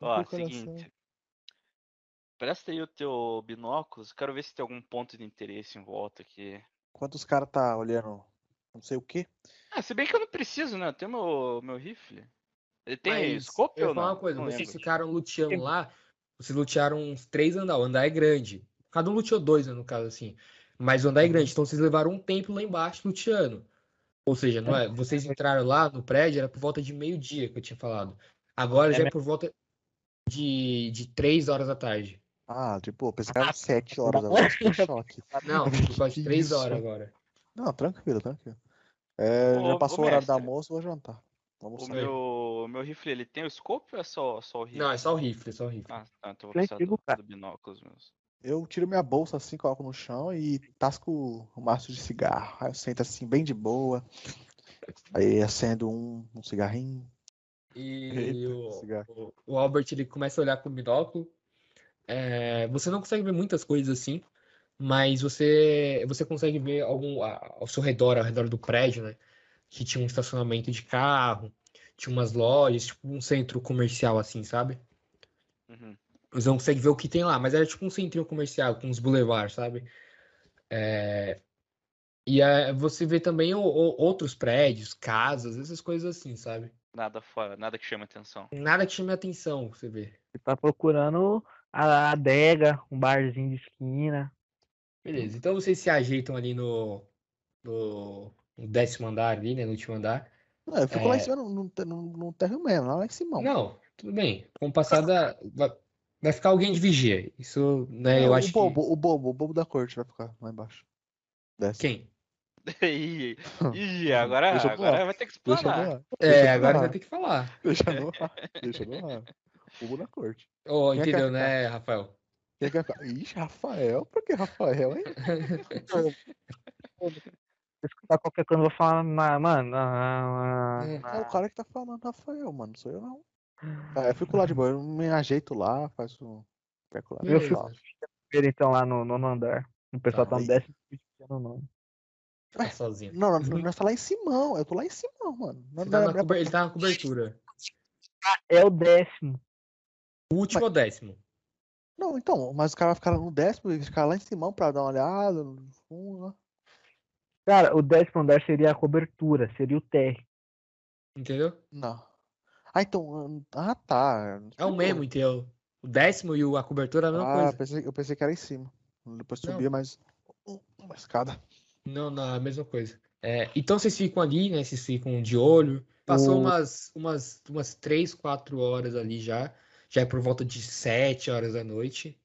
Ó, seguinte. Presta aí o teu binóculos, quero ver se tem algum ponto de interesse em volta aqui. Enquanto os caras tá olhando não sei o que, Ah, se bem que eu não preciso, né? Eu tenho meu, meu rifle. Ele tem Mas scope eu ou vou falar não? uma coisa, Não vocês lembro. ficaram luteando lá, vocês lutearam uns três andar, o andar é grande. Cada um luteou dois, né, no caso, assim. Mas o andar é Uhum. grande, então vocês levaram um tempo lá embaixo luteando. Ou seja, não é, vocês entraram lá no prédio, era por volta de meio-dia que eu tinha falado. Agora É já é por volta de, de três horas da tarde. Ah, tipo, eu pensei que eram sete horas agora. Fiquei em choque. Não, por volta de Que três isso? horas agora. Não, tranquilo, tranquilo. É, Ô, já passou o horário do mestre. almoço, vou jantar. Vou O almoçar. meu, o meu rifle, ele tem o scope ou é só, só o rifle? Não, é só o rifle, é só o rifle. Ah, tá, então eu vou é precisar do, do binóculos mesmo. Eu tiro minha bolsa assim, coloco no chão e tasco o maço de cigarro. Aí eu sento assim, bem de boa. Aí acendo um, um cigarrinho. E Eita, o, cigarro. o, o Albert ele começa a olhar com o binóculo. É, você não consegue ver muitas coisas assim, mas você você consegue ver algum ao seu redor, ao redor do prédio, né? Que tinha um estacionamento de carro, tinha umas lojas, tipo um centro comercial assim, sabe? Uhum. Você não consegue ver o que tem lá, mas era tipo um centrinho comercial com uns boulevards, sabe? É, E é, você vê também o- o- outros prédios, casas, essas coisas assim, sabe? Nada fora, nada que chame atenção. Nada que chame atenção, você vê. Você tá procurando a adega, um barzinho de esquina. Beleza, então vocês se ajeitam ali no, no, no décimo andar ali, né? No último andar. Não, eu fico lá em É. cima no, no, no, no mesmo, lá em cima. Não, tudo bem. Com passada, vai, ficar alguém de vigia. Isso, né, eu o acho que. bobo, o bobo, o bobo da corte vai ficar lá embaixo. Desce. Quem? Ih, agora, eu agora vai ter que Deixa explanar. É, agora vai ter que falar. Deixa no ar. Deixa no ar. Bobo da corte. Oh, Quem é que entendeu, vai né, Rafael? Quem é que ficar? Ixi, Rafael? Por que Rafael, hein? Se escutar qualquer coisa, eu vou falar, "Ma- mano. ah, É, ah, É o cara que tá falando Rafael, mano. Não sou eu, não. Ah, eu fico lá de boa, eu me ajeito lá, faço. Perco lá. Eu fico primeiro, então, lá no nono andar. O pessoal Tá, tá no décimo no nono. Tá sozinho. Não, não, não tá lá em cima, eu tô lá em cima, mano. Não, não tá é- é- cober- Ele tá na cobertura. É o décimo. O último ou décimo? não, então, mas o cara vai ficar no décimo e ficar lá em cima pra dar uma olhada no fundo lá. Cara, o décimo andar seria a cobertura, seria o térreo. Entendeu? Não. Ah, então. Ah, tá. É o mesmo, entendeu? O décimo e a cobertura é a mesma Ah, coisa. pensei, eu pensei que era em cima. Depois subia mais uma escada. Não, não, é a mesma coisa. É, então vocês ficam ali, né? Vocês ficam de olho. Passou O- umas, umas, umas 3, 4 horas ali já. Já é por volta de 7 horas da noite.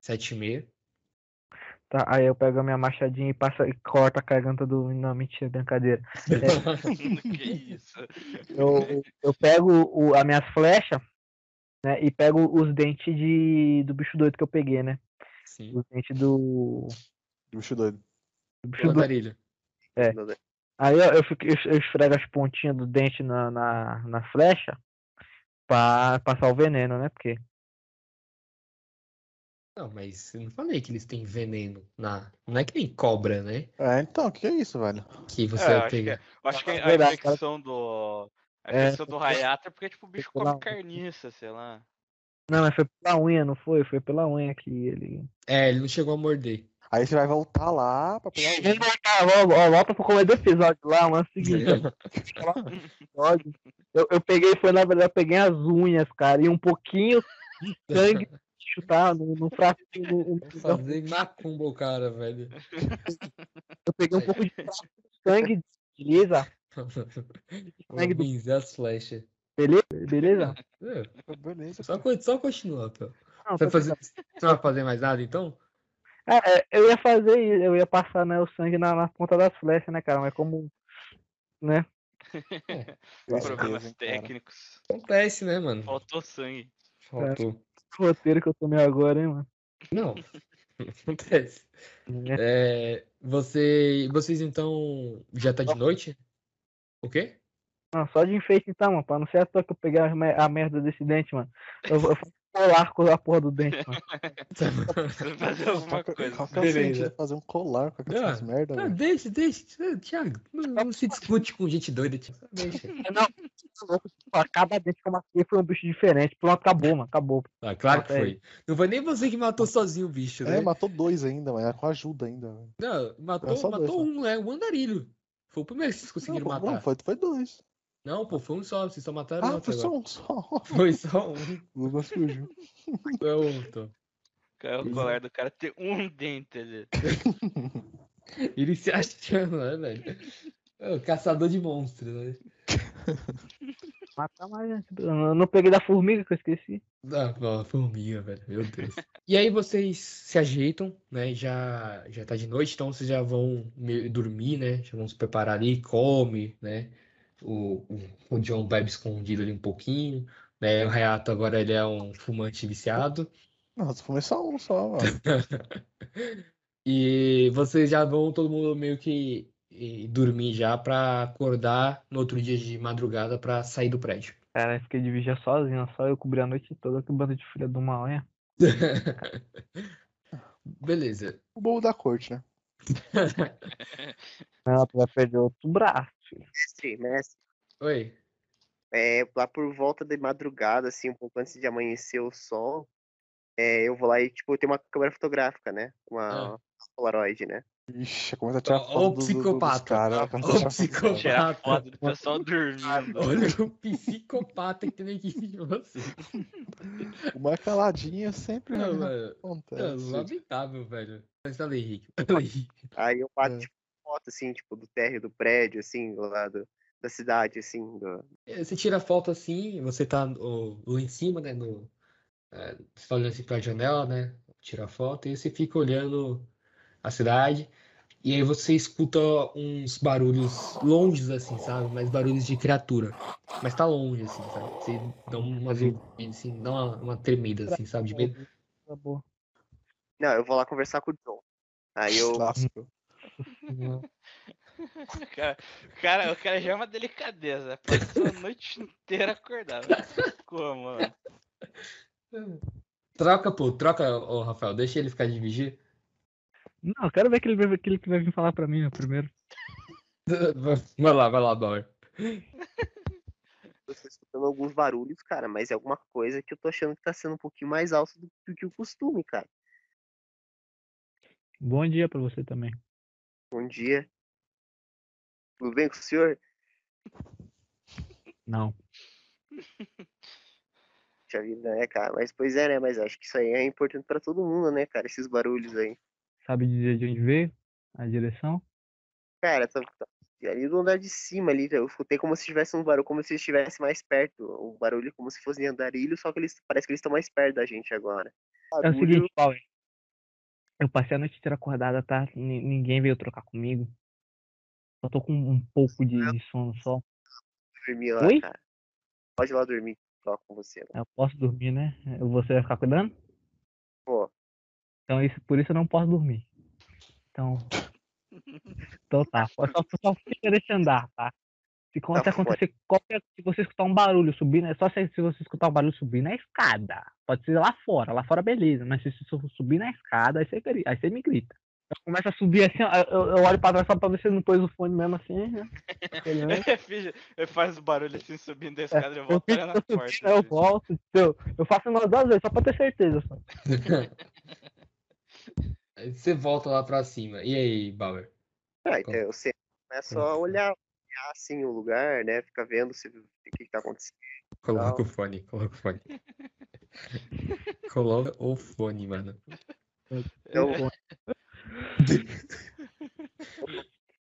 7 e meia. Tá, aí eu pego a minha machadinha e passa e corta a garganta do. Não, mentira, brincadeira. que isso? Eu, eu pego o, as minhas flechas, né? E pego os dentes de, do bicho doido que eu peguei, né? Sim. Os dentes do. Bicho doido. do bicho doido. andarilho. Aí eu, eu, fico, eu, eu esfrego as pontinhas do dente na, na, na flecha pra passar o veneno, né? Porque. Não, mas eu não falei que eles têm veneno na. Não é que nem cobra, né? É, então, o que é isso, velho? Que você É, vai acho que, pegar. eu acho que a Verdade, infecção do. A É, infecção do Hayato é porque, tipo, o bicho come lá- carniça, sei lá. Não, mas foi pela unha, não foi? Foi pela unha que ele. É, ele não chegou a morder. Aí você vai voltar lá pra pegar o. Vamos voltar, ó, volta pro começo do episódio lá, mano. é o seguinte. Eu, eu peguei, foi na verdade, eu peguei as unhas, cara, e um pouquinho de sangue chutar no, no fraquinho. no- no- Fazer macumba o cara, velho. eu peguei um pouco de sangue Vou Sangue do- benzer as flechas. beleza? É, Beleza. Só, co- só continua, Você fazer, você vai fazer mais nada, então? É, é, eu ia fazer isso, eu ia passar né, o sangue na, na ponta das flechas, né, cara? Mas como. Né? Tristeza, Problemas técnicos. Acontece, né, mano? Faltou sangue. Faltou. Roteiro que eu tomei agora, hein, mano? Não. Acontece. É. É, você, vocês então já tá de noite? O quê? Não, só de enfeite então, mano. Pra não ser à toa que eu peguei a, me- a merda desse dente, mano. Eu, eu vou colar com a porra do dente, mano. Fazer alguma coisa. qual que é o sentido de fazer um colar com Ah, essas merda, Ah, deixa, deixa. Thiago, não, não se discute com gente doida, Thiago. Deixa. Não, Cada dente que eu matei foi um bicho diferente. Pronto, acabou, mano. Acabou. Ah, claro que foi. Não foi nem você que matou sozinho o bicho, né? É, matou dois ainda, mas é com ajuda ainda, velho. Não, matou, só dois, matou né? um, né? O andarilho. Foi o primeiro que vocês conseguiram Não, matar. não, foi, foi dois. Não, pô, foi um só. Vocês só mataram Ah, outro foi agora. só um só. Foi só um. O Lucas fugiu. Foi outro. Cara, O colar do cara ter um dente ali. Ele se achando, né, velho? É o caçador de monstros, né? Matar mais gente. Eu não- eu não peguei da formiga que eu esqueci. Ah, ó, formiga, velho. Meu Deus. E aí vocês se ajeitam, né? Já, já tá de noite, então vocês já vão dormir, né? Já vão se preparar ali, come, né? O, o, o John bebe escondido ali um pouquinho, né? O Hayato agora ele é um fumante viciado. Nossa, foi só um só, mano. E vocês já vão todo mundo meio que dormir já pra acordar no outro dia de madrugada pra sair do prédio. Cara, eu fiquei de vigia sozinho. Só eu cobri a noite toda que bando de filha de uma unha. Beleza. O bobo da corte, né? Não, tu vai perder outro braço. Mestre, mestre. Oi. É, lá por volta de madrugada, assim, um pouco antes de amanhecer o sol, é, eu vou lá e, tipo, tem uma câmera fotográfica, né? Uma Polaroid, né? Ixi, começa a tirar foto o do- dos psicopata. caras, Ó, começa a o psicopata. foto do pessoal dormindo. Olha o psicopata que tem na equipe de você. O mais caladinho sempre Não, mano. É, acontece. lamentável, velho. Mas aí, Henrique. Aí eu bato, É. tipo, foto, assim, tipo, do térreo do prédio, assim, do lado da cidade, assim, do... É, Você tira a foto assim, você tá ó, lá em cima, né? No, é, você tá olhando assim pra janela, né? Tira a foto e você fica olhando a cidade. E aí você escuta uns barulhos longes, assim, sabe? Mas barulhos de criatura. Mas tá longe, assim, sabe? Você dá uma vermelha, assim, dá uma, uma tremida, assim, sabe? De medo. Não, eu vou lá conversar com o John. Aí eu... O cara, o cara, o cara já é uma delicadeza. Passou a noite inteira acordado. Como, mano? Troca, pô, troca, ô Rafael, deixa ele ficar de vigia. Não, eu quero ver aquele, aquele que vai vir falar pra mim ó, primeiro. Vai lá, vai lá, Bauer. Eu tô escutando alguns barulhos, cara, mas é alguma coisa que eu tô achando que tá sendo um pouquinho mais alto do, do que o costume, cara. Bom dia pra você também. Bom dia. Tudo bem com o senhor? Não. Puxa vida, né, cara? Mas pois é, né? Mas acho que isso aí é importante pra todo mundo, né, cara? Esses barulhos aí. Sabe dizer de onde veio? A direção? Cara, tá, tá- ali do andar de cima ali, eu escutei como se tivesse um barulho, como se estivesse mais perto. O barulho como se fosse em andarilho, só que eles parece que eles estão mais perto da gente agora. É o seguinte, Paulo. Eu passei a noite inteira acordada, tá? Ni- Ninguém veio trocar comigo. Só tô com um pouco de, de sono só. dormir lá, Oi? cara. Pode ir lá dormir, troca com você. Eu posso dormir, né? Você vai ficar cuidando? Pô, Então isso, por isso eu não posso dormir. Então. Então tá. Só, só fica desse andar, tá? Se, quando Tá acontecer qualquer. Se você escutar um barulho subindo, é só se, se você escutar um barulho subindo na escada. Pode ser lá fora. Lá fora, beleza. Mas se você subir na escada, aí você, aí você me grita. Eu começo a subir assim, eu, eu olho pra trás só pra ver se ele não pôs o fone mesmo assim, né? Ele faz o barulho assim subindo a escada e Eu, na subindo, porta. aí eu assim. volto. Eu, eu faço umas duas vezes, só pra ter certeza. Só. Aí você volta lá pra cima. E aí, Bauer? ah, então eu sei. É só olhar, olhar assim o lugar, né? Ficar vendo se, o que, que tá acontecendo. Coloca o fone, coloca o fone. Coloca o fone, mano. Então,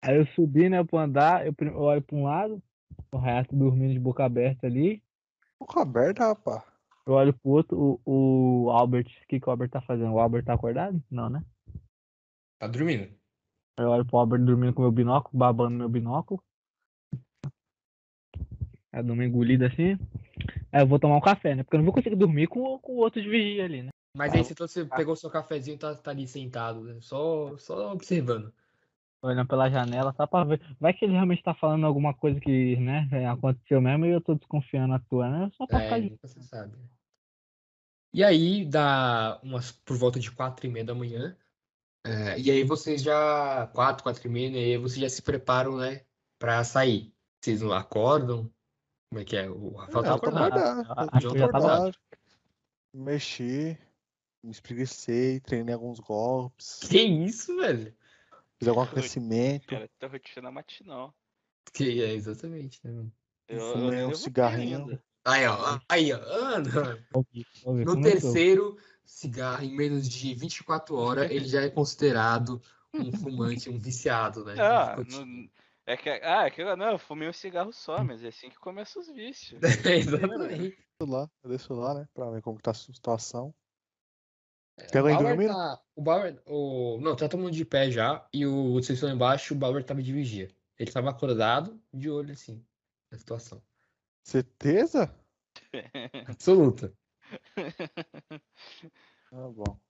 Aí eu subi, né, pro andar, eu, olho pra um lado, o Hayato dormindo de boca aberta ali. Boca aberta, rapaz. Eu olho pro outro, o, o Albert, o que, que o Albert tá fazendo? O Albert tá acordado? Não, né? Tá dormindo? Aí Eu olho pro Albert dormindo com meu binóculo, babando meu binóculo. Eu dou uma engolida assim. Aí eu vou tomar um café, né? Porque eu não vou conseguir dormir com, o- com de vigia ali, né? Mas aí você, tá- você pegou seu cafezinho e tá, tá ali sentado, né? Só, só observando. Olhando pela janela, só pra ver. Vai que ele realmente tá falando alguma coisa que, né, aconteceu mesmo e eu tô desconfiando à toa, né? Só pra ficar É, de nunca se sabe. E aí dá umas por volta de quatro e meia da manhã. é, e aí vocês já. Quatro, quatro e meia, né? E aí vocês já se preparam, né? Pra sair. Vocês não acordam? Como é que é? O Rafael tá É, eu tô acordado. acordado. Ah, Eu tá acordado. Mexi, me espreguicei, treinei alguns golpes, Que isso, velho? fiz algum aquecimento, Cara, tua rotina matinal. Que é exatamente, né? mano? Eu, eu fumei nem um levantei cigarrinho. Aí, ó. Aí, ó. Ana, No terceiro cigarro, em menos de 24 horas, ele já é considerado um fumante, um viciado, né? Ah, Ficou tipo- é que, ah, é que, não, eu fumei um cigarro só, mas é assim que começam os vícios. Exatamente. Desço lá, eu desço lá, né, pra ver como que tá a situação. O Tem alguém dormindo? tá. O Bauer. O... Não, tá todo mundo de pé já. E o vocês estão embaixo, o Bauer tava de vigia. Ele tava acordado, de olho assim, na situação. Certeza? Absoluta. Ah, bom.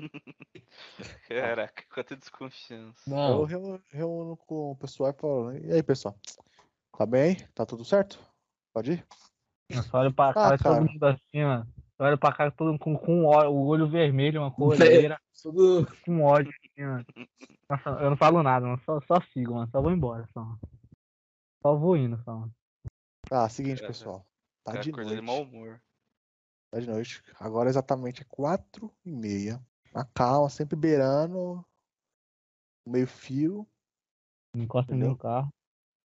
Caraca, quanta desconfiança. Eu Não. reúno, reúno com o pessoal e falo, e aí, pessoal? Tá bem? Tá tudo certo? Pode ir? Eu só olho pra Ah, cara de todo cara. mundo assim, mano. olho pra cara todo com, com ó- o olho vermelho, uma coleira, Tudo. com ódio. assim, mano. Nossa, eu não falo nada, mano. Só, só sigo, mano. Só vou embora, só. Só vou indo, só. mano. Tá, seguinte, É, pessoal. Tá Cara, de acordei de noite. mau humor. Tá de noite. Agora exatamente é quatro e meia. Na calma, sempre beirando o meio fio. Não encosta em nenhum carro.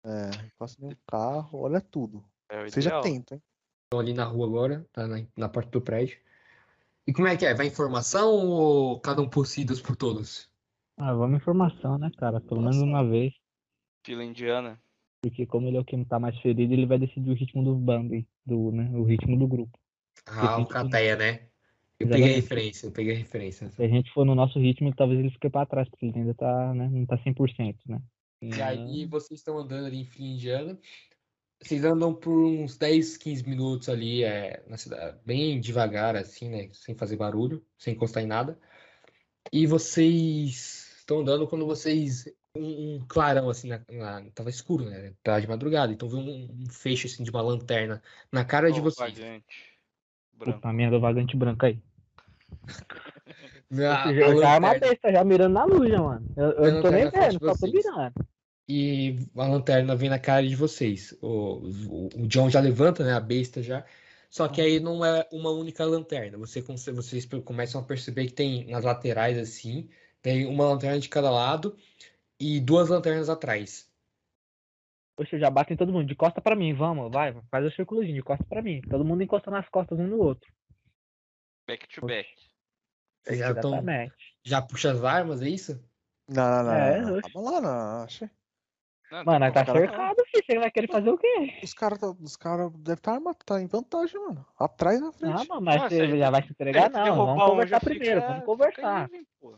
É, encosta nenhum carro, olha tudo. É Seja atento, hein? Estão ali na rua agora, tá na, na porta do prédio. E como é que é? Vai informação ou cada um por si, Deus por todos? Ah, vamos informação, né, cara? Pelo menos uma vez. Fila indiana. Porque como ele é o que tá mais ferido, ele vai decidir o ritmo do bando, hein, do, né? O ritmo do grupo. Ah, o Cateia, né? Eu peguei a referência, eu peguei a referência. Se a gente for no nosso ritmo, talvez ele fique pra trás, porque ele ainda tá, né? Não tá 100%, né? E aí vocês estão andando ali em fila indiana. Vocês andam por uns 10, 15 minutos ali é, na cidade, bem devagar, assim, né? Sem fazer barulho, sem encostar em nada. E vocês estão andando quando vocês. Um, um clarão, assim, na, na- tava escuro, né? Tava de madrugada. Então viu um, um feixe, assim, de uma lanterna na cara de vocês. vagante. Branco. Puta merda, vagante branco aí. Na- já, é uma besta, já mirando na luz, já, mano. Eu, eu não tô nem vendo, só tô mirando. E a lanterna vem na cara de vocês. O, o, o John já levanta, né? A besta já. Só que aí não é uma única lanterna. Você, vocês começam a perceber que tem nas laterais assim, tem uma lanterna de cada lado e duas lanternas atrás. Poxa, já batem todo mundo, de costa pra mim, vamos, vai, faz o círculozinho, de costa pra mim. Todo mundo encosta nas costas um no outro. Back to back. Vocês já, tão, Exatamente. já puxa as armas, é isso? Não, não, não. É, não. lá, não. Acho... Não, Mano, tá cercado, filho. Você vai querer fazer o quê? Os caras os cara devem estar armados, tá em vantagem, mano. Atrás na frente. Ah, mano, mas você aí- já vai se entregar? Não, vamos conversar já primeiro, fica- vamos conversar. pô.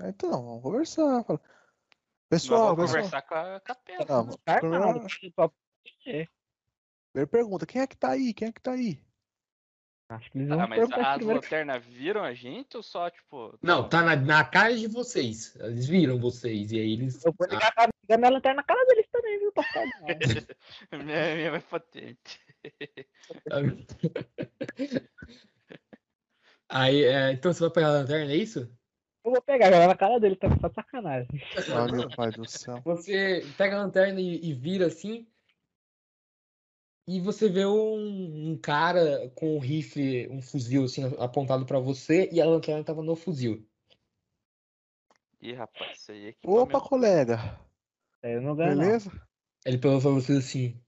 É, Então, vamos conversar. Fala. Pessoal, vamos conversar com a capela. Não, não, só- primeira pergunta: quem é que tá aí? Quem é que tá aí? Acho que eles vão Ah, mas as lanternas viram a gente ou só, tipo. Não, tá na, na cara de vocês. Eles viram vocês e aí eles. Eu vou ligar a ligar minha lanterna na cara deles também, viu? Bom. minha, minha mais potente. Aí, é, então você vai pegar a lanterna, é isso? Eu vou pegar, jogar na cara dele também, só sacanagem. Ah, meu pai do céu. Você pega a lanterna e, e vira assim. E você vê um, um cara com um rifle, um fuzil assim apontado pra você e a lanterna tava no fuzil. Ih, rapaz, isso aí é que. Opa, colega. Aí eu não ganho, não. Beleza? Ele pegou pra você assim: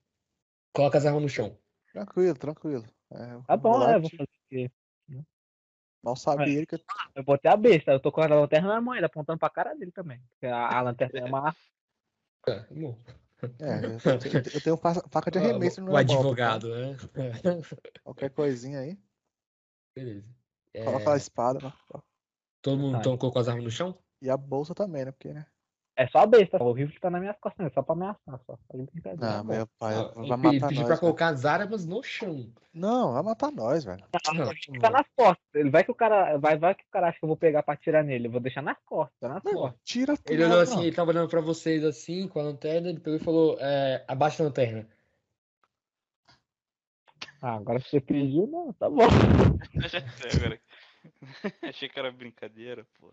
coloca as armas no chão. Tranquilo, tranquilo. É, Tá bom, né? Eu vou fazer o quê? Mal sabia É. ele que Eu botei a besta, eu tô com a lanterna na mão, ele apontando pra cara dele também. Porque A, a lanterna é uma. Bom. É, eu, tenho- eu tenho fa- faca de arremesso no o advogado, né? Qualquer coisinha aí. Beleza. É, Coloca a espada. todo mundo Tá. então colocou as armas no chão? E a bolsa também, né? Porque, né? É só a besta, o rifle tá nas minhas costas, é só pra ameaçar, só. Não, meu pai Ah, vai ele matar pediu nós. pra velho. colocar as armas no chão. Não, vai matar nós, velho. Não, Não, o rifle tá nas costas. Ele vai que o cara. Vai, vai que o cara acha que eu vou pegar pra atirar nele. Eu vou deixar nas costas, tá nas Mano, costas. tira tudo. Ele olhou não. assim, ele tava olhando pra vocês assim, com a lanterna, ele pegou e falou, é, abaixa a lanterna. Ah, agora você pediu, não, tá bom. Achei que era brincadeira, pô.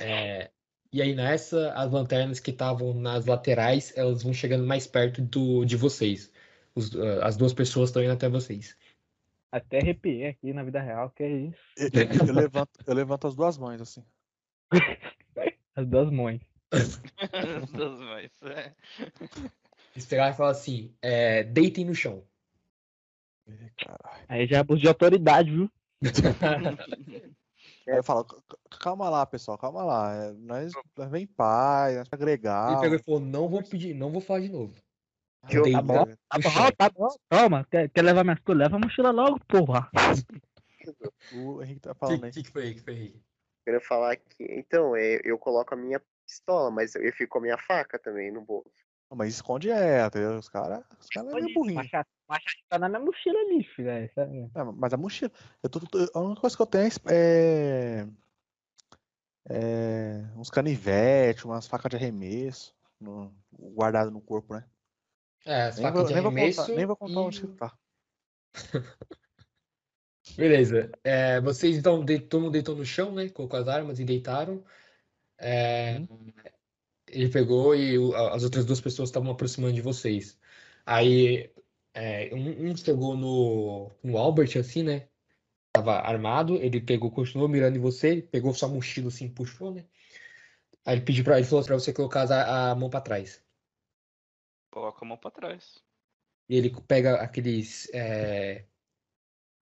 É, e aí nessa, as lanternas que estavam nas laterais, elas vão chegando mais perto do, de vocês. Os- ah, as duas pessoas estão indo até vocês. Até arrepiei aqui na vida real, que é isso. Eu, eu- eu levanto, eu levanto as duas mãos, assim. As duas mães. Das mães, é. Eles pegaram e falaram assim, é, deitem no chão. Caralho. Aí já é abuso de autoridade, viu? Aí eu falo, "C- c- calma lá, pessoal, calma lá. é, Nós, nós vem em paz, nós agregar. Ele pegou e falou, não vou pedir, não vou falar de novo. Deita tá bom. Tá bom, tá bom. Toma, quer, quer levar minhas coisas? Leva a mochila logo, porra. O Henrique tá O falando que, aí. que, que foi, que foi, Henrique? falar que. Então, é, eu coloco a minha pistola, mas eu fico com a minha faca também no bolso. Não, Mas esconde é, entendeu? os caras os cara é meio burrinho. Machado, machado tá na minha mochila ali, filho. É. É, mas a mochila. Eu tô, a única coisa que eu tenho é. é uns canivetes, umas facas de arremesso. No, guardado no corpo, né? É, as Nem facas vou, de nem vou arremesso contar, nem vou contar e- onde que tá. Beleza. É, vocês então, de- todo mundo deitou no chão, né? Colocou as armas e deitaram. É, ele pegou e o- as outras duas pessoas estavam aproximando de vocês. Aí é, um, um chegou no, no Albert, assim, né? Tava armado, ele pegou, continuou mirando em você, pegou sua mochila assim, puxou, né? Aí ele pediu pra ele falou pra você colocar a, a mão pra trás. Coloca a mão pra trás. E ele pega aqueles. É...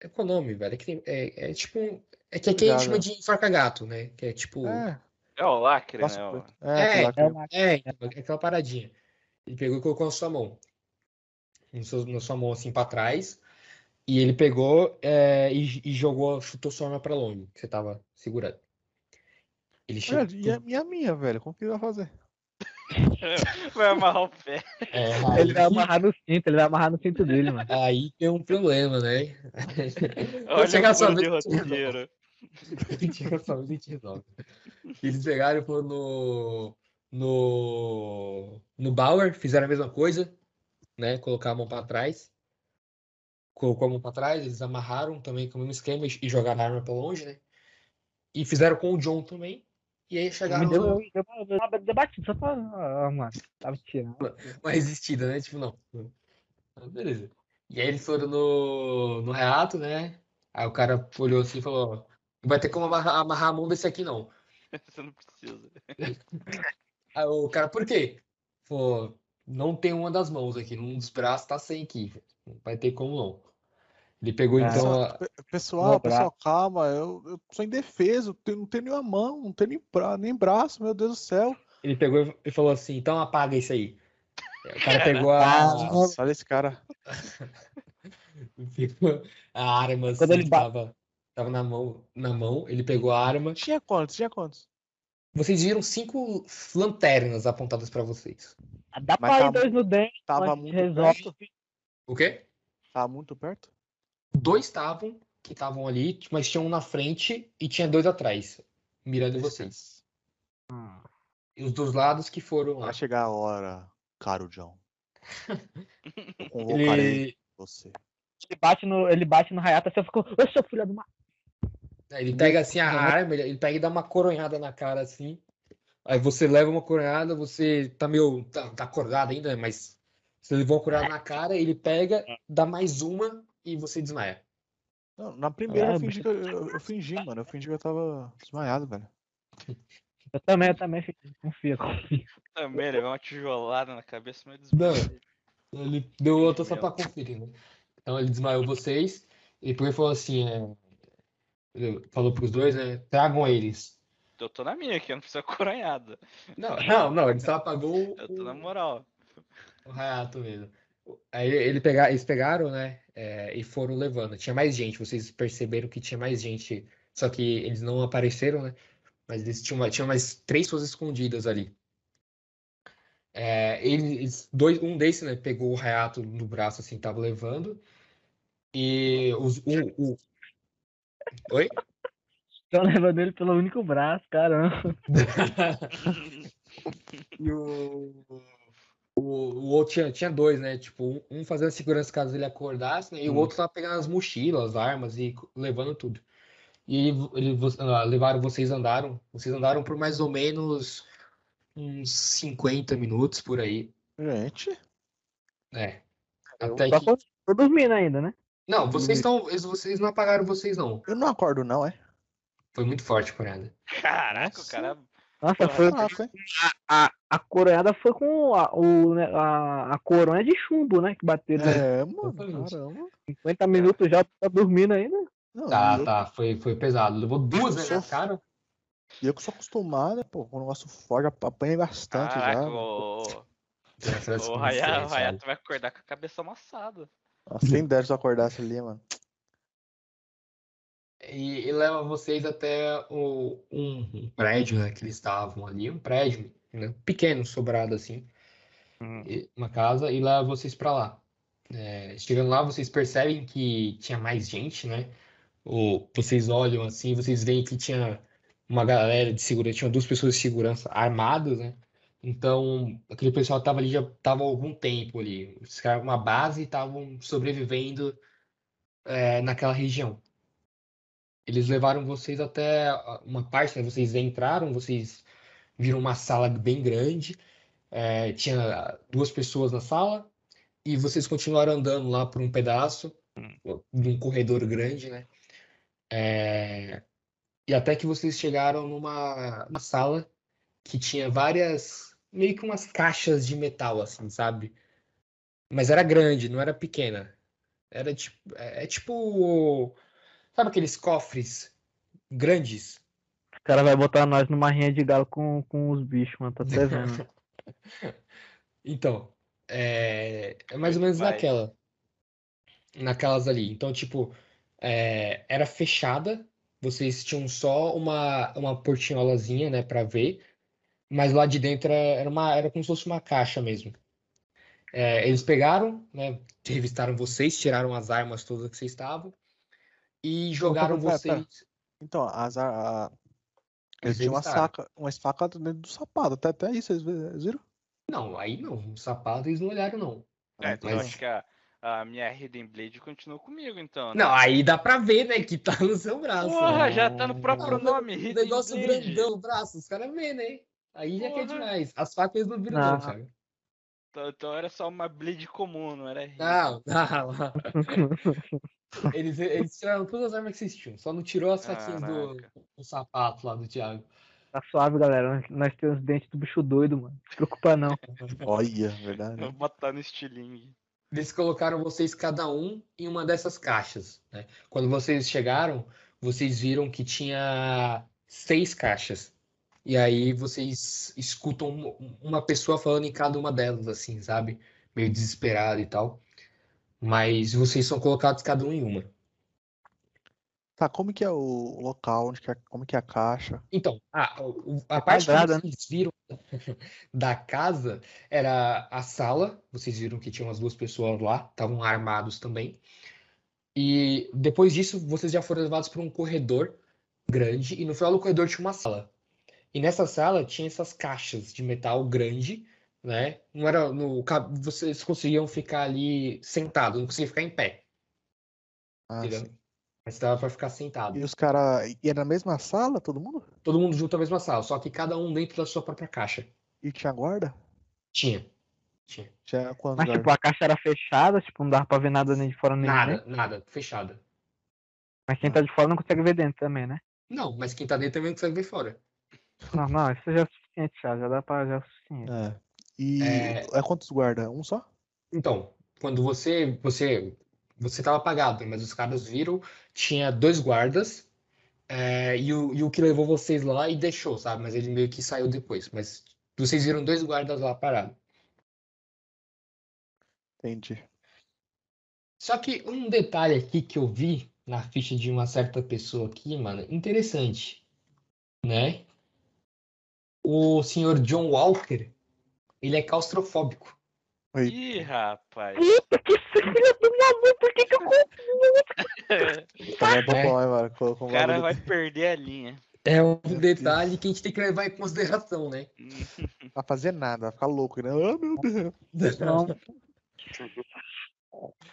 é qual o nome, velho? É, que tem- é, é tipo. um- É que aqui a gente chama de enforca-gato, né? Que é tipo. É, É o lacre, né? ó. preto. É, É, É é aquela paradinha. Ele pegou e colocou na sua mão. Na sua, na sua mão assim pra trás. E ele pegou é, e, e jogou, chutou sua arma pra longe, que você tava segurando. Ele que- chutou. Olha, e a minha, minha, velho? Como que ele vai fazer? Vai amarrar o pé. É, Ele vai aí, amarrar no cinto, ele vai amarrar no cinto dele, mano. aí tem um problema, né? Olha chegar a o sua de roteiro. Chega a resolve. Eles pegaram e foram no, no, no Bauer, fizeram a mesma coisa, né? Colocar a mão pra trás. Colocou a mão pra trás, eles amarraram também com o mesmo esquema e jogaram a arma pra longe, né? E fizeram com o John também. E aí chegaram deu, no- deu, uma- só pra. Ah, mano, tava tirando. uma resistida, né? Tipo, não. Ah, Beleza. E aí eles foram no, no reato, né? Aí o cara olhou assim e falou: "Não vai ter como amarrar, amarrar a mão desse aqui, não. Você não precisa. Aí o cara, por quê? Falou, não tem uma das mãos aqui, um dos braços tá sem aqui. Não vai ter como não. Ele pegou Ah. então a- Pe- Pessoal, Um pessoal, calma. Eu, eu sou indefeso. eu não tenho nenhuma mão, não tenho nem, bra nem braço, meu Deus do céu. ele pegou e falou assim, então apaga isso aí. O cara pegou a, Nossa, olha esse cara. a arma assim, Quando ele tava, tava na mão, na mão, ele pegou a arma. Tinha quantos? Tinha quantos? Vocês viram cinco lanternas apontadas pra vocês. Dá Mas pra tá- ir dois no dente, Tava muito resolve. perto? O quê? Tá muito perto? Dois estavam, que estavam ali, mas tinha um na frente e tinha dois atrás, mirando em vocês. E os dos lados que foram lá. Vai chegar a hora, caro John. Eu convocarei Ele, você. Ele bate no, ele bate no Hayata, você ficou, ô seu filho do mar. ele pega assim a arma, ele, ele pega e dá uma coronhada na cara assim. Aí você leva uma coronhada, você tá meio. tá, tá acordado ainda, né? mas você levou uma coronhada na cara, ele pega, dá mais uma e você desmaia. Não, na primeira Ah, eu fingi que eu, eu, eu fingi, mano. Eu fingi que eu tava desmaiado, velho. Eu também, eu também, filho. confia, confia. Também levou uma tijolada na cabeça, mas Não. desmaiei. Ele deu outra só pra conferir, né? Então ele desmaiou vocês e depois falou assim: é, ele falou pros dois, né? Tragam eles. Eu tô na minha aqui, eu não preciso coronhada. Não, não, não, ele só apagou o- Eu tô na moral. O Hayato mesmo. Aí ele pega, eles pegaram, né? é, e foram levando. Tinha mais gente. Vocês perceberam que tinha mais gente. Só que eles não apareceram, né? Mas eles tinham, mais- tinham mais três pessoas escondidas ali. É, eles, dois, um desses, né? Pegou o Hayato no braço, assim, tava levando. E os, o... Oi? Tô levando ele pelo único braço, caramba. E o, o, o outro tinha, tinha dois, né? Tipo, um, fazendo segurança caso ele acordasse, né? E o Hum. outro tava pegando as mochilas, as armas e levando tudo. E ele, ele, ah, levaram, vocês andaram, vocês andaram por mais ou menos uns 50 minutos por aí. Gente, É. Eu- Até Só que. tô, tô dormindo ainda, né? Não, vocês estão. eles- Vocês não apagaram vocês, não. eu não acordo, não, é? Foi muito forte a parada. Caraca, o Nossa. cara. Nossa, foi, hein? a, a coronhada foi com a, o, né, a, a coronha de chumbo, né? Que bateram É, mano, caramba. 50 minutos já, tá dormindo ainda. Não, Tá, eu, tá. Foi, foi pesado. Levou duas, né, cara. e eu que sou acostumado, pô, com um negócio forte, ap- apanhei bastante Caraca, já. o, o o Hayato vai acordar com a cabeça amassada. Nossa, Sem ideia se eu acordasse ali, mano. E, e leva vocês até o, um, prédio, né, que eles estavam ali, um prédio, né, pequeno, sobrado assim, e- uma casa, e leva vocês pra lá. É, chegando lá, vocês percebem que tinha mais gente, né? Ou vocês olham assim, vocês veem que tinha uma galera de segurança, tinha duas pessoas de segurança armadas, né? Então, aquele pessoal tava ali, já tava há algum tempo ali. Eles criaram uma base e estavam sobrevivendo é, naquela região. Eles levaram vocês até uma parte, né? Vocês entraram, vocês viram uma sala bem grande, é, tinha duas pessoas na sala, e vocês continuaram andando lá por um pedaço, de um corredor grande, né? É, e até que vocês chegaram numa, numa sala que tinha várias, meio que umas caixas de metal, assim, sabe? Mas era grande, não era pequena. Era tipo, é, é tipo, sabe aqueles cofres grandes? O cara vai botar nós numa rinha de galo com, com os bichos, mano. Tô até vendo. Então, é, é mais ou menos Vai. naquela, naquelas ali. Então, tipo, é, era fechada, vocês tinham só uma, uma portinholazinha, né, pra ver, mas lá de dentro era, era uma, era como se fosse uma caixa mesmo. É, eles pegaram, né, revistaram vocês, tiraram as armas todas que vocês estavam e jogaram pera, pera. vocês. Então, as, a, a- Eles tinham uma saca, uma faca dentro do sapato. Até, até isso, vocês vi- vocês viram? Não, aí não, o sapato eles não olharam, não. É, Ah, então mas- eu acho que a, a minha Hidden Blade continuou comigo, então. né? Não, aí dá pra ver, né, que tá no seu braço. Porra, né? já tá no próprio Ah, nome. O Hidden negócio Blade. grandão no braço, os caras vê, né? Aí já que é Porra. demais. As facas eles não viram, Não. não, cara. Então, então era só uma Blade comum, não era. Não, não. Eles, eles tiraram todas as armas que vocês tinham, só não tirou as faquinhas do, do sapato lá do Thiago. Tá suave, galera. Nós- temos os dentes do bicho doido, mano. Não se preocupa, não. Olha, verdade. Vou botar no estilingue. Eles colocaram vocês cada um em uma dessas caixas, né? Quando vocês chegaram, vocês viram que tinha seis caixas. E aí vocês escutam um- uma pessoa falando em cada uma delas, assim, sabe? Meio desesperado e tal. Mas vocês são colocados cada um em uma. Tá, como que é o local? Onde que é, como que é a caixa? Então, a, a É parte que quadrada, né? vocês viram da casa era a sala. Vocês viram que tinham as duas pessoas lá, estavam armados também. E depois disso, vocês já foram levados para um corredor grande, e no final do corredor tinha uma sala. E nessa sala tinha essas caixas de metal grande, né? Não era no, ca- vocês conseguiam ficar ali sentados, não conseguiam ficar em pé, Ah. Mas dava para ficar sentado. E os caras. E era na mesma sala, todo mundo? Todo mundo junto na mesma sala, só que cada um dentro da sua própria caixa. E tinha guarda? Tinha. Tinha. Tinha quantos Mas, guardas? tipo, a caixa era fechada, tipo, não dava pra ver nada nem de fora nem Nada, dentro. nada, fechada. Mas quem tá de fora não consegue ver dentro também, né? Não, mas quem tá dentro também não consegue ver fora. Não, não, isso já é suficiente, já. Já dá pra. Já é suficiente. É. E É. é quantos guarda? Um só? Então, quando você você você tava apagado, mas os caras viram, tinha dois guardas, é, e, o, e o que levou vocês lá e deixou, sabe? Mas ele meio que saiu depois. Mas vocês viram dois guardas lá parados. Entendi. Só que um detalhe aqui que eu vi na ficha de uma certa pessoa aqui, mano, interessante, né? O senhor John Walker, ele é claustrofóbico. Oi. Ih, rapaz. Puta que filha do maluco, por que que eu Tá É. bom, hein, mano? Colocou O cara vai perder a linha. É um Meu detalhe que a gente tem que levar em consideração, né? Não vai fazer nada, vai ficar louco, né? Ah, meu Deus. Não.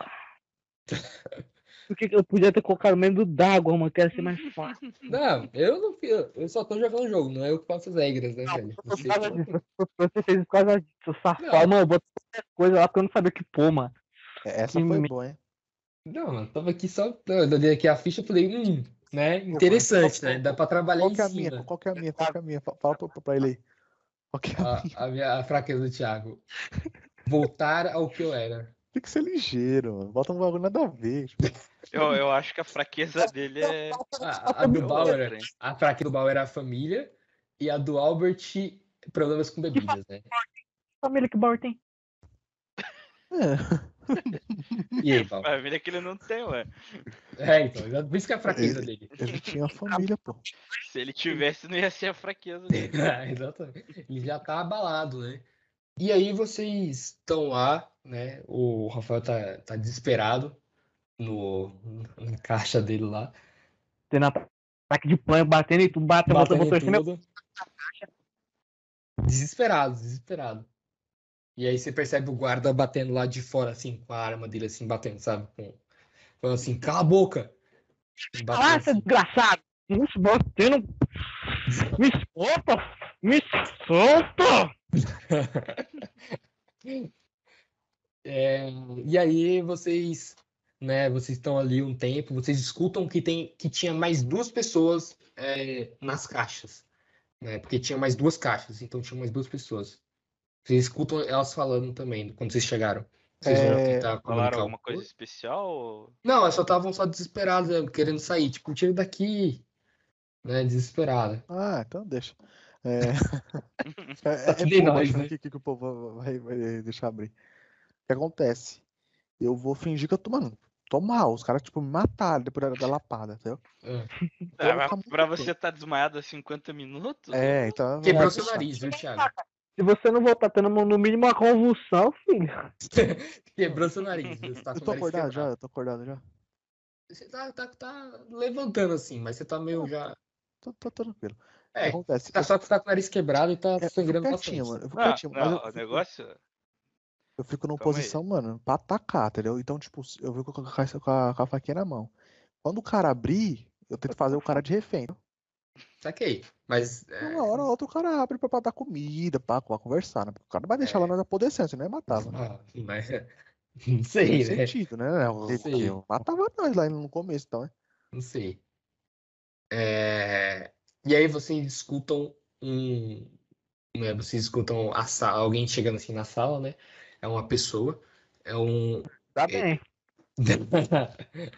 Por que que eu podia ter colocado medo d'água, mano? Quero ser mais fácil. Não, eu não fiz, eu só tô jogando o jogo, não é eu que faço as regras, né, velho? Por Você- disso. Você fez por causa disso, safado. Mano, eu botei qualquer coisa lá porque eu não sabia o que pôr, mano. É, Essa Que foi me- boa, hein? Não, eu tava aqui só, eu olhei aqui a ficha e falei, hum, né, interessante, né? Dá pra trabalhar Qual em que é a minha? cima. Qual que é a minha? Qual que é a minha? Fa- Fala pra, pra ele aí. Qual que é a minha? A, a minha a fraqueza do Thiago. Voltar ao que eu era. Tem que ser ligeiro, mano. Bota um bagulho nada a ver. tipo. Eu, eu acho que a fraqueza dele é. A, a do é Bauer, hein? a fraqueza do Bauer era a família e a do Albert, problemas com bebidas, né? Família que o Bauer tem. É. E aí, Bauer? Família que ele não tem, ué. É, então, por isso que é a fraqueza dele. Ele tinha família, pô. Se ele tivesse, não ia ser a fraqueza dele. É, exatamente. Ele já tá abalado, né? E aí vocês estão lá, né? O Rafael tá, tá desesperado no, na caixa dele lá, Tendo ataque de pânico, batendo e tu bate, bota, batendo botou tudo. Desesperado, desesperado. E aí você percebe o guarda batendo lá de fora, assim, com a arma dele, assim, batendo, sabe? Com, falando assim, cala a boca! Ah, seu assim. desgraçado! Não se batendo! Me solta! Me solta! É, e aí vocês, né, vocês estão ali um tempo, vocês escutam que tem que tinha mais duas pessoas é, nas caixas, né? Porque tinha mais duas caixas, então tinha mais duas pessoas. Vocês escutam elas falando também quando vocês chegaram. Vocês É, tá Falaram comunicando. alguma coisa especial? Não, elas só estavam só desesperadas, querendo sair, tipo, tira daqui, né, desesperada. Ah, então deixa. É, é, é que nem bobo nós, né? que, que o povo vai, vai deixar abrir. O que acontece? Eu vou fingir que eu tô, mano, tô mal. Os caras, tipo, me mataram depois da, da lapada, entendeu? Eu Ah, pra tempo. você tá desmaiado há 50 minutos? É, então. eu Quebrou vou seu deixar. nariz, viu, Thiago? Se você não voltar tendo no mínimo uma convulsão, filho. Quebrou seu nariz, viu? Você tá Eu tô acordado já, quebrado. eu tô acordado já. Você tá, tá, tá levantando assim, mas você tá meio já. Tô, tô tranquilo. É, acontece? tá só que você tá com o nariz quebrado e tá é, eu fico sangrando quietinho, bastante. mano. Eu fico Não, quietinho, mas não, eu o negócio. eu fico numa Calma aí. posição, mano, pra atacar, entendeu? Então, tipo, eu fico com a, com a- com a faquinha na mão. Quando o cara abrir, eu tento fazer o cara de refém. Saquei. Mas. é, Uma hora ou outra o cara abre pra, dar comida, pra, pra conversar, né? Porque o cara não vai deixar lá nós apodrecendo, senão ele matava. né? ah, mas. Não sei, Tem né? sentido, né? O- Sei. Eu matava nós lá no começo, então, né? Não sei. É, E aí vocês escutam um. Né, vocês escutam a sa- alguém chegando assim na sala, né? É uma pessoa. É um. Tá É. bem.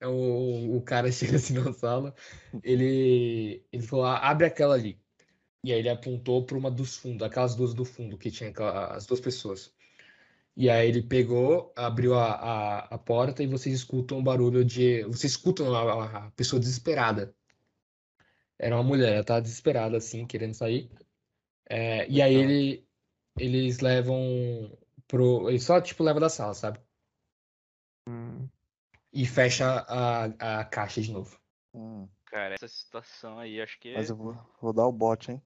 É o, o cara chega assim na sala, ele, ele falou, "Ah, abre aquela ali. E aí ele apontou para uma dos fundos, aquelas duas do fundo, que tinha aquela- as duas pessoas. E aí ele pegou, abriu a, a, a porta e vocês escutam um barulho de. Vocês escutam a, a pessoa desesperada. Era uma mulher, ela tava desesperada, assim, querendo sair. É, e aí ele, eles levam pro. Ele só, tipo, leva da sala, sabe? Hum. E fecha a, a caixa de novo. Hum, Cara, essa situação aí, acho que. mas eu vou, vou dar o bote, hein?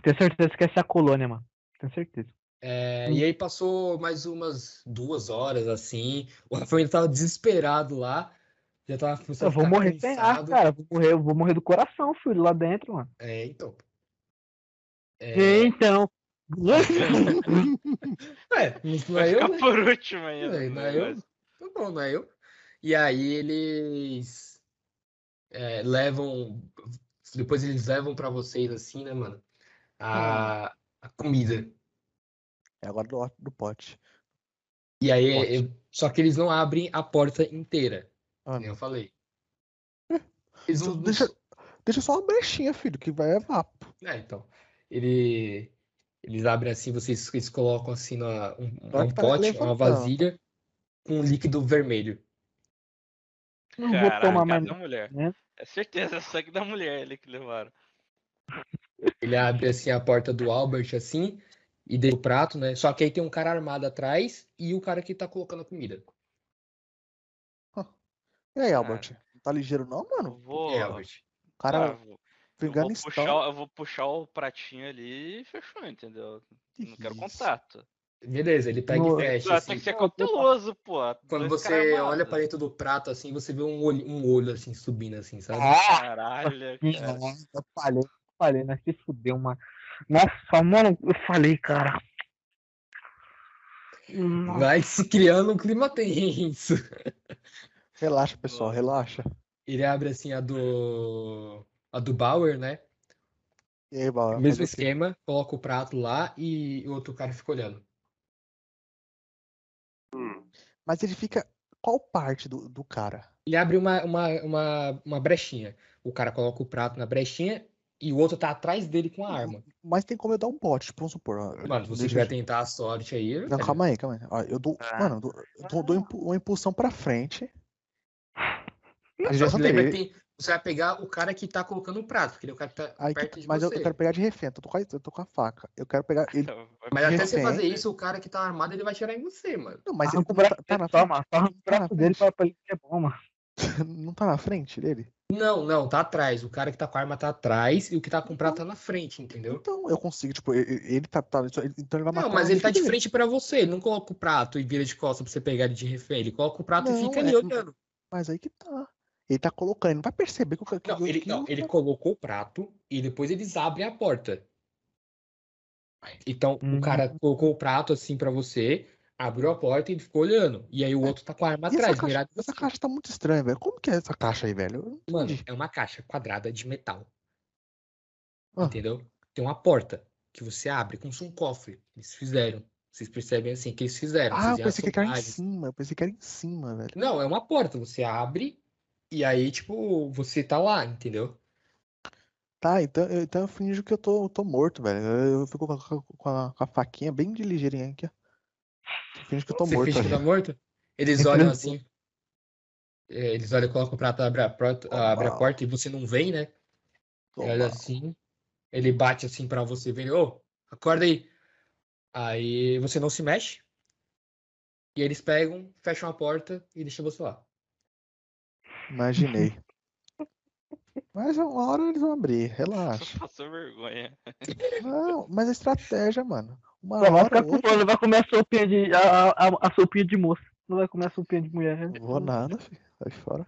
Tenho certeza que essa é a colônia, mano. Tenho certeza. É, e aí passou mais umas duas horas, assim. O Rafael ainda tava desesperado lá. Já tava começando Eu a vou morrer sem ar, cara. Eu vou morrer, eu vou morrer do coração, filho, lá dentro, mano. É, então. É, Então. é, não é eu, né? por último ainda. É, no não é eu. Tá bom, não é eu. E aí eles é, levam. Depois eles levam pra vocês, assim, né, mano? A, a comida. É agora do, do pote. E aí, Pote. eu- só que eles não abrem a porta inteira, Ah, nem eu falei. Eles Então não- deixa, deixa só uma brechinha, filho, que vai é vapo. É, então. Ele, eles abrem assim, vocês eles colocam assim na, um, um pote, uma vasilha com um líquido vermelho. Não vou tomar mais. cada mulher. né? É certeza, só que da mulher ali que levaram. Ele abre assim a porta do Albert assim e deixa o prato, né? Só que aí tem um cara armado atrás e o cara que tá colocando a comida. E aí, Albert? Não tá ligeiro não, mano? vou. É, Albert. O cara Ah, vou- eu, vou puxar, eu vou puxar o pratinho ali e fechou, entendeu? Que Não quero isso? contato. Beleza, ele pega No- e fecha Ah, assim. tem que ser cauteloso, pô. Quando Dois você olha pra dentro do prato assim, você vê um olho, um olho assim subindo assim, sabe? Ah, Caralho, cara. eu falei, eu falei, nós se fudeu, mano. Nossa, mano, eu falei, cara. Nossa, Vai se criando um clima tenso. Relaxa, pessoal, relaxa. Ele abre assim a do a do Bauer, né? E aí, Bala? Mesmo esquema, coloca o prato lá e o outro cara fica olhando. Hum. Mas ele fica. Qual parte do, do cara? Ele abre uma, uma, uma, uma brechinha. O cara coloca o prato na brechinha e o outro tá atrás dele com a arma. Mas tem como eu dar um bote, tipo, vamos supor. Mano, se você quiser eu- tentar a sorte aí. Não, velho. calma aí, calma aí. Eu dou, Ah. mano, eu dou, eu dou, dou uma impulsão pra frente. A Só direção que lembra dele. que tem- você vai pegar o cara que tá colocando o prato, porque ele é o cara que tá Aí que- perto de mas eu, eu você. quero pegar de refém, eu tô com a, eu tô com a faca. Eu quero pegar ele. Mas até refém. você fazer isso, o cara que tá armado, ele vai tirar em você, mano. Não, mas ele tá, braço tá na frente. Só arranca o Tá braço dele pra, pra ele ser bom, mano. Não tá na frente dele? Não, não, tá atrás. O cara que tá com a arma tá atrás e o que tá com o prato tá na frente, entendeu? Então eu consigo, tipo, ele, ele tá, tá- Então ele vai matar Não, mas ele tá de dele. frente pra você. Ele não coloca o prato e vira de costas pra você pegar ele de refém. Ele coloca o prato e Não, fica ali é- olhando. Mas aí que tá. Ele tá colocando, ele não vai perceber que o que, Não, ele, não, ele colocou o prato e depois eles abrem a porta. Então, Hum. o cara colocou o prato assim pra você, abriu a porta e ele ficou olhando. E aí o outro tá com a arma É. E essa atrás, caixa, mirado em essa caixa tá muito estranha, velho. Como que é essa caixa aí, velho? Mano, é uma caixa quadrada de metal. Ah. Entendeu? Tem uma porta que você abre como se um cofre. Eles fizeram. Vocês percebem assim que eles fizeram. Ah, eu pensei que era em cima. Eu pensei que era em cima, velho. Não, é uma porta. Você abre e aí, tipo, você tá lá, entendeu? Tá, então, eu- então eu finjo que eu tô, tô morto, velho. Eu, eu fico com a, com a- com a faquinha bem de ligeirinha aqui, ó. Eu finjo que eu tô Você morto finge que tá morto? Eles olham assim. é, Eles olham, colocam o prato, abre a porta, abre a porta e você não vem, né? Ele olha assim. Ele bate assim pra você ver, ô, acorda aí. Aí você não se mexe. E eles pegam, fecham a porta e deixam você lá. Imaginei. Mas uma hora eles vão abrir, relaxa. Passou vergonha. Não, mas é estratégia, mano. Uma vai hora ficar ou com outra. não vai comer a sopinha de. A, a, a sopinha de moça. Não vai comer a sopinha de mulher. né? Não vou nada, filho. Sai fora.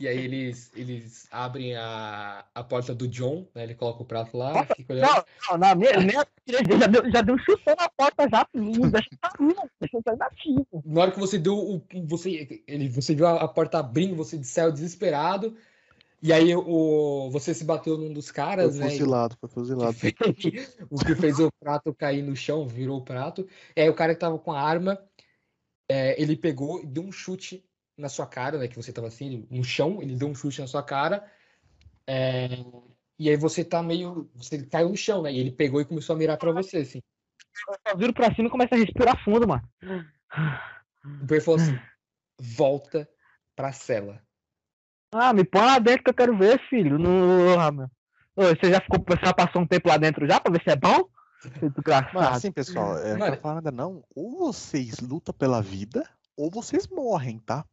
E aí eles, eles abrem a, a porta do John, né? Ele coloca o prato lá, Nossa, fica olhando. Não, não, na minha, minha já deu, já deu um chutão na porta já. Não deixa eu. Deixa sair. Na hora que você deu o. Você, ele, você viu a, a porta abrindo, você saiu desesperado. E aí o, você se bateu num dos Foi caras, né? fuzilado, foi que fuzilado. fez- o que fez o prato cair no chão, virou o prato. E aí o cara que tava com a arma, é, ele pegou e deu um chute na sua cara, né? Que você tava assim, no chão, ele deu um chute na sua cara. é, e aí você tá meio. Você caiu no chão, né? E ele pegou e começou a mirar pra você, assim. Eu só viro pra cima e começo a respirar fundo, mano. Então ele falou assim: volta pra cela. Ah, me põe lá dentro que eu quero ver, filho. No... Ah, meu. Ô, você já ficou, você já passou um tempo lá dentro já pra ver se é bom? Seu Mas assim, pessoal, é, não Mano. falar nada não. Ou vocês lutam pela vida, ou vocês morrem, tá?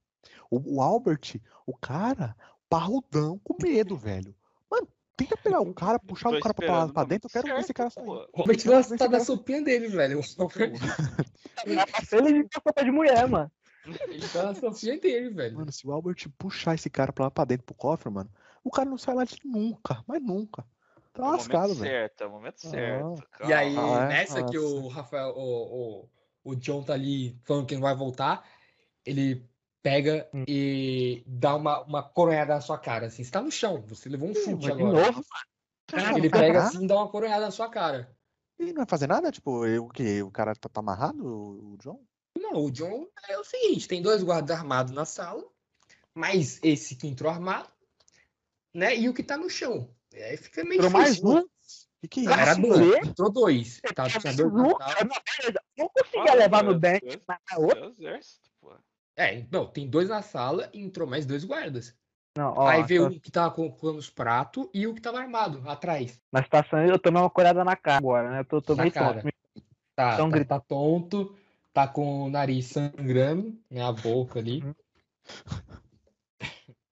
O, o Albert, o cara, parrudão com medo, velho. Mano, tenta pegar o cara, puxar Tô o cara pra, pra dentro, eu quero ver esse certo, cara sair. O Robert vê se tá na sopinha dele, velho. Ele de sopa de mulher, mano. ele tá na sopinha dele, velho. Mano, se o Albert puxar esse cara pra lá pra dentro pro cofre, mano, o cara não sai lá de nunca, mas nunca. Tá É o lascado, momento velho. certo, é o momento certo. E aí, Ah, é? nessa que o. Rafael, o, o, o John tá ali falando que não vai voltar, ele pega Hum. e dá uma, uma coronhada na sua cara, assim. Você tá no chão, você levou um Ih, chute mas de agora. novo? Cara, Ele não vai pega nada? assim e dá uma coronhada na sua cara. E não vai fazer nada? Tipo, eu, o quê? O cara tá, tá amarrado, o o John? Não, o John é o seguinte, tem dois guardas armados na sala, mas esse que entrou armado, né, e o que tá no chão. Aí fica meio Entrou mais difícil. um? Que que é Não, era isso? dois, entrou dois. Tá, tinha dois Um, sala. cara, não, beleza. Não conseguia levar no dente, outra. É não, tem dois na sala e entrou mais dois guardas. Não, ó, Aí veio o que tava colocando os pratos e o que tava armado atrás. na situação eu tomei uma colhada na cara agora, né? Eu tô, tô Na meio cara. tonto. Tá, Então tá, grita. tá tonto, tá com o nariz sangrando, né? A boca ali.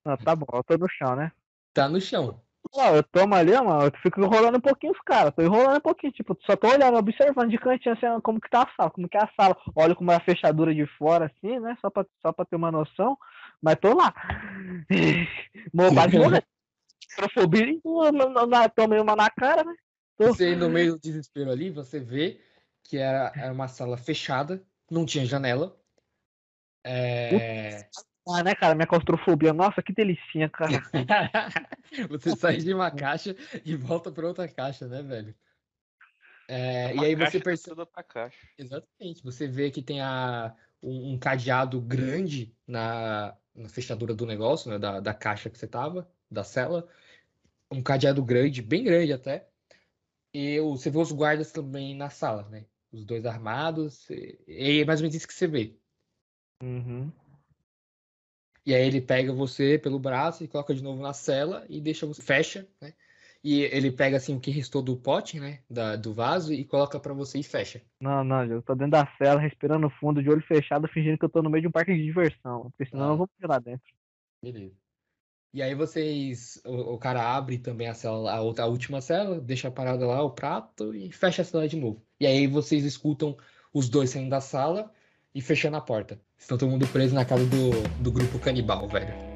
Não, tá bom, eu tô no chão, né? Tá no chão. Ó, eu tomo ali, mano, eu fico enrolando um pouquinho os caras, tô enrolando um pouquinho, tipo, só tô olhando, observando de cantinho assim, como que tá a sala, como que é a sala. Olho como é a fechadura de fora, assim, né? Só pra, só pra ter uma noção. Mas tô lá. Mo- Quase morrendo. Trofobia, tomei uma na cara, né? Tô. Você, no meio do desespero ali, você vê que era, era uma sala fechada, não tinha janela. É... Ah, né, cara? Minha claustrofobia. Nossa, que delicinha, cara. você sai de uma caixa e volta para outra caixa, né, velho? É, e aí você percebe. Da outra caixa. Exatamente. Você vê que tem a, um, um cadeado grande na, na fechadura do negócio, né? Da, da caixa que você tava, da cela. Um cadeado grande, bem grande até. E você vê os guardas também na sala, né? Os dois armados. E, e é mais ou menos isso que você vê. Uhum. E aí ele pega você pelo braço e coloca de novo na cela e deixa você. Fecha, né? E ele pega assim o que restou do pote, né? Da, do vaso e coloca pra você e fecha. Não, não, eu tô dentro da cela, respirando fundo, de olho fechado, fingindo que eu tô no meio de um parque de diversão. Porque senão Ah. eu vou lá dentro. Beleza. E aí vocês. O, o cara abre também a cela, a outra, a última cela, deixa parada lá, o prato, e fecha a cela de novo. E aí vocês escutam os dois saindo da sala e fechando a porta. Estão todo mundo preso na casa do, do grupo canibal, velho.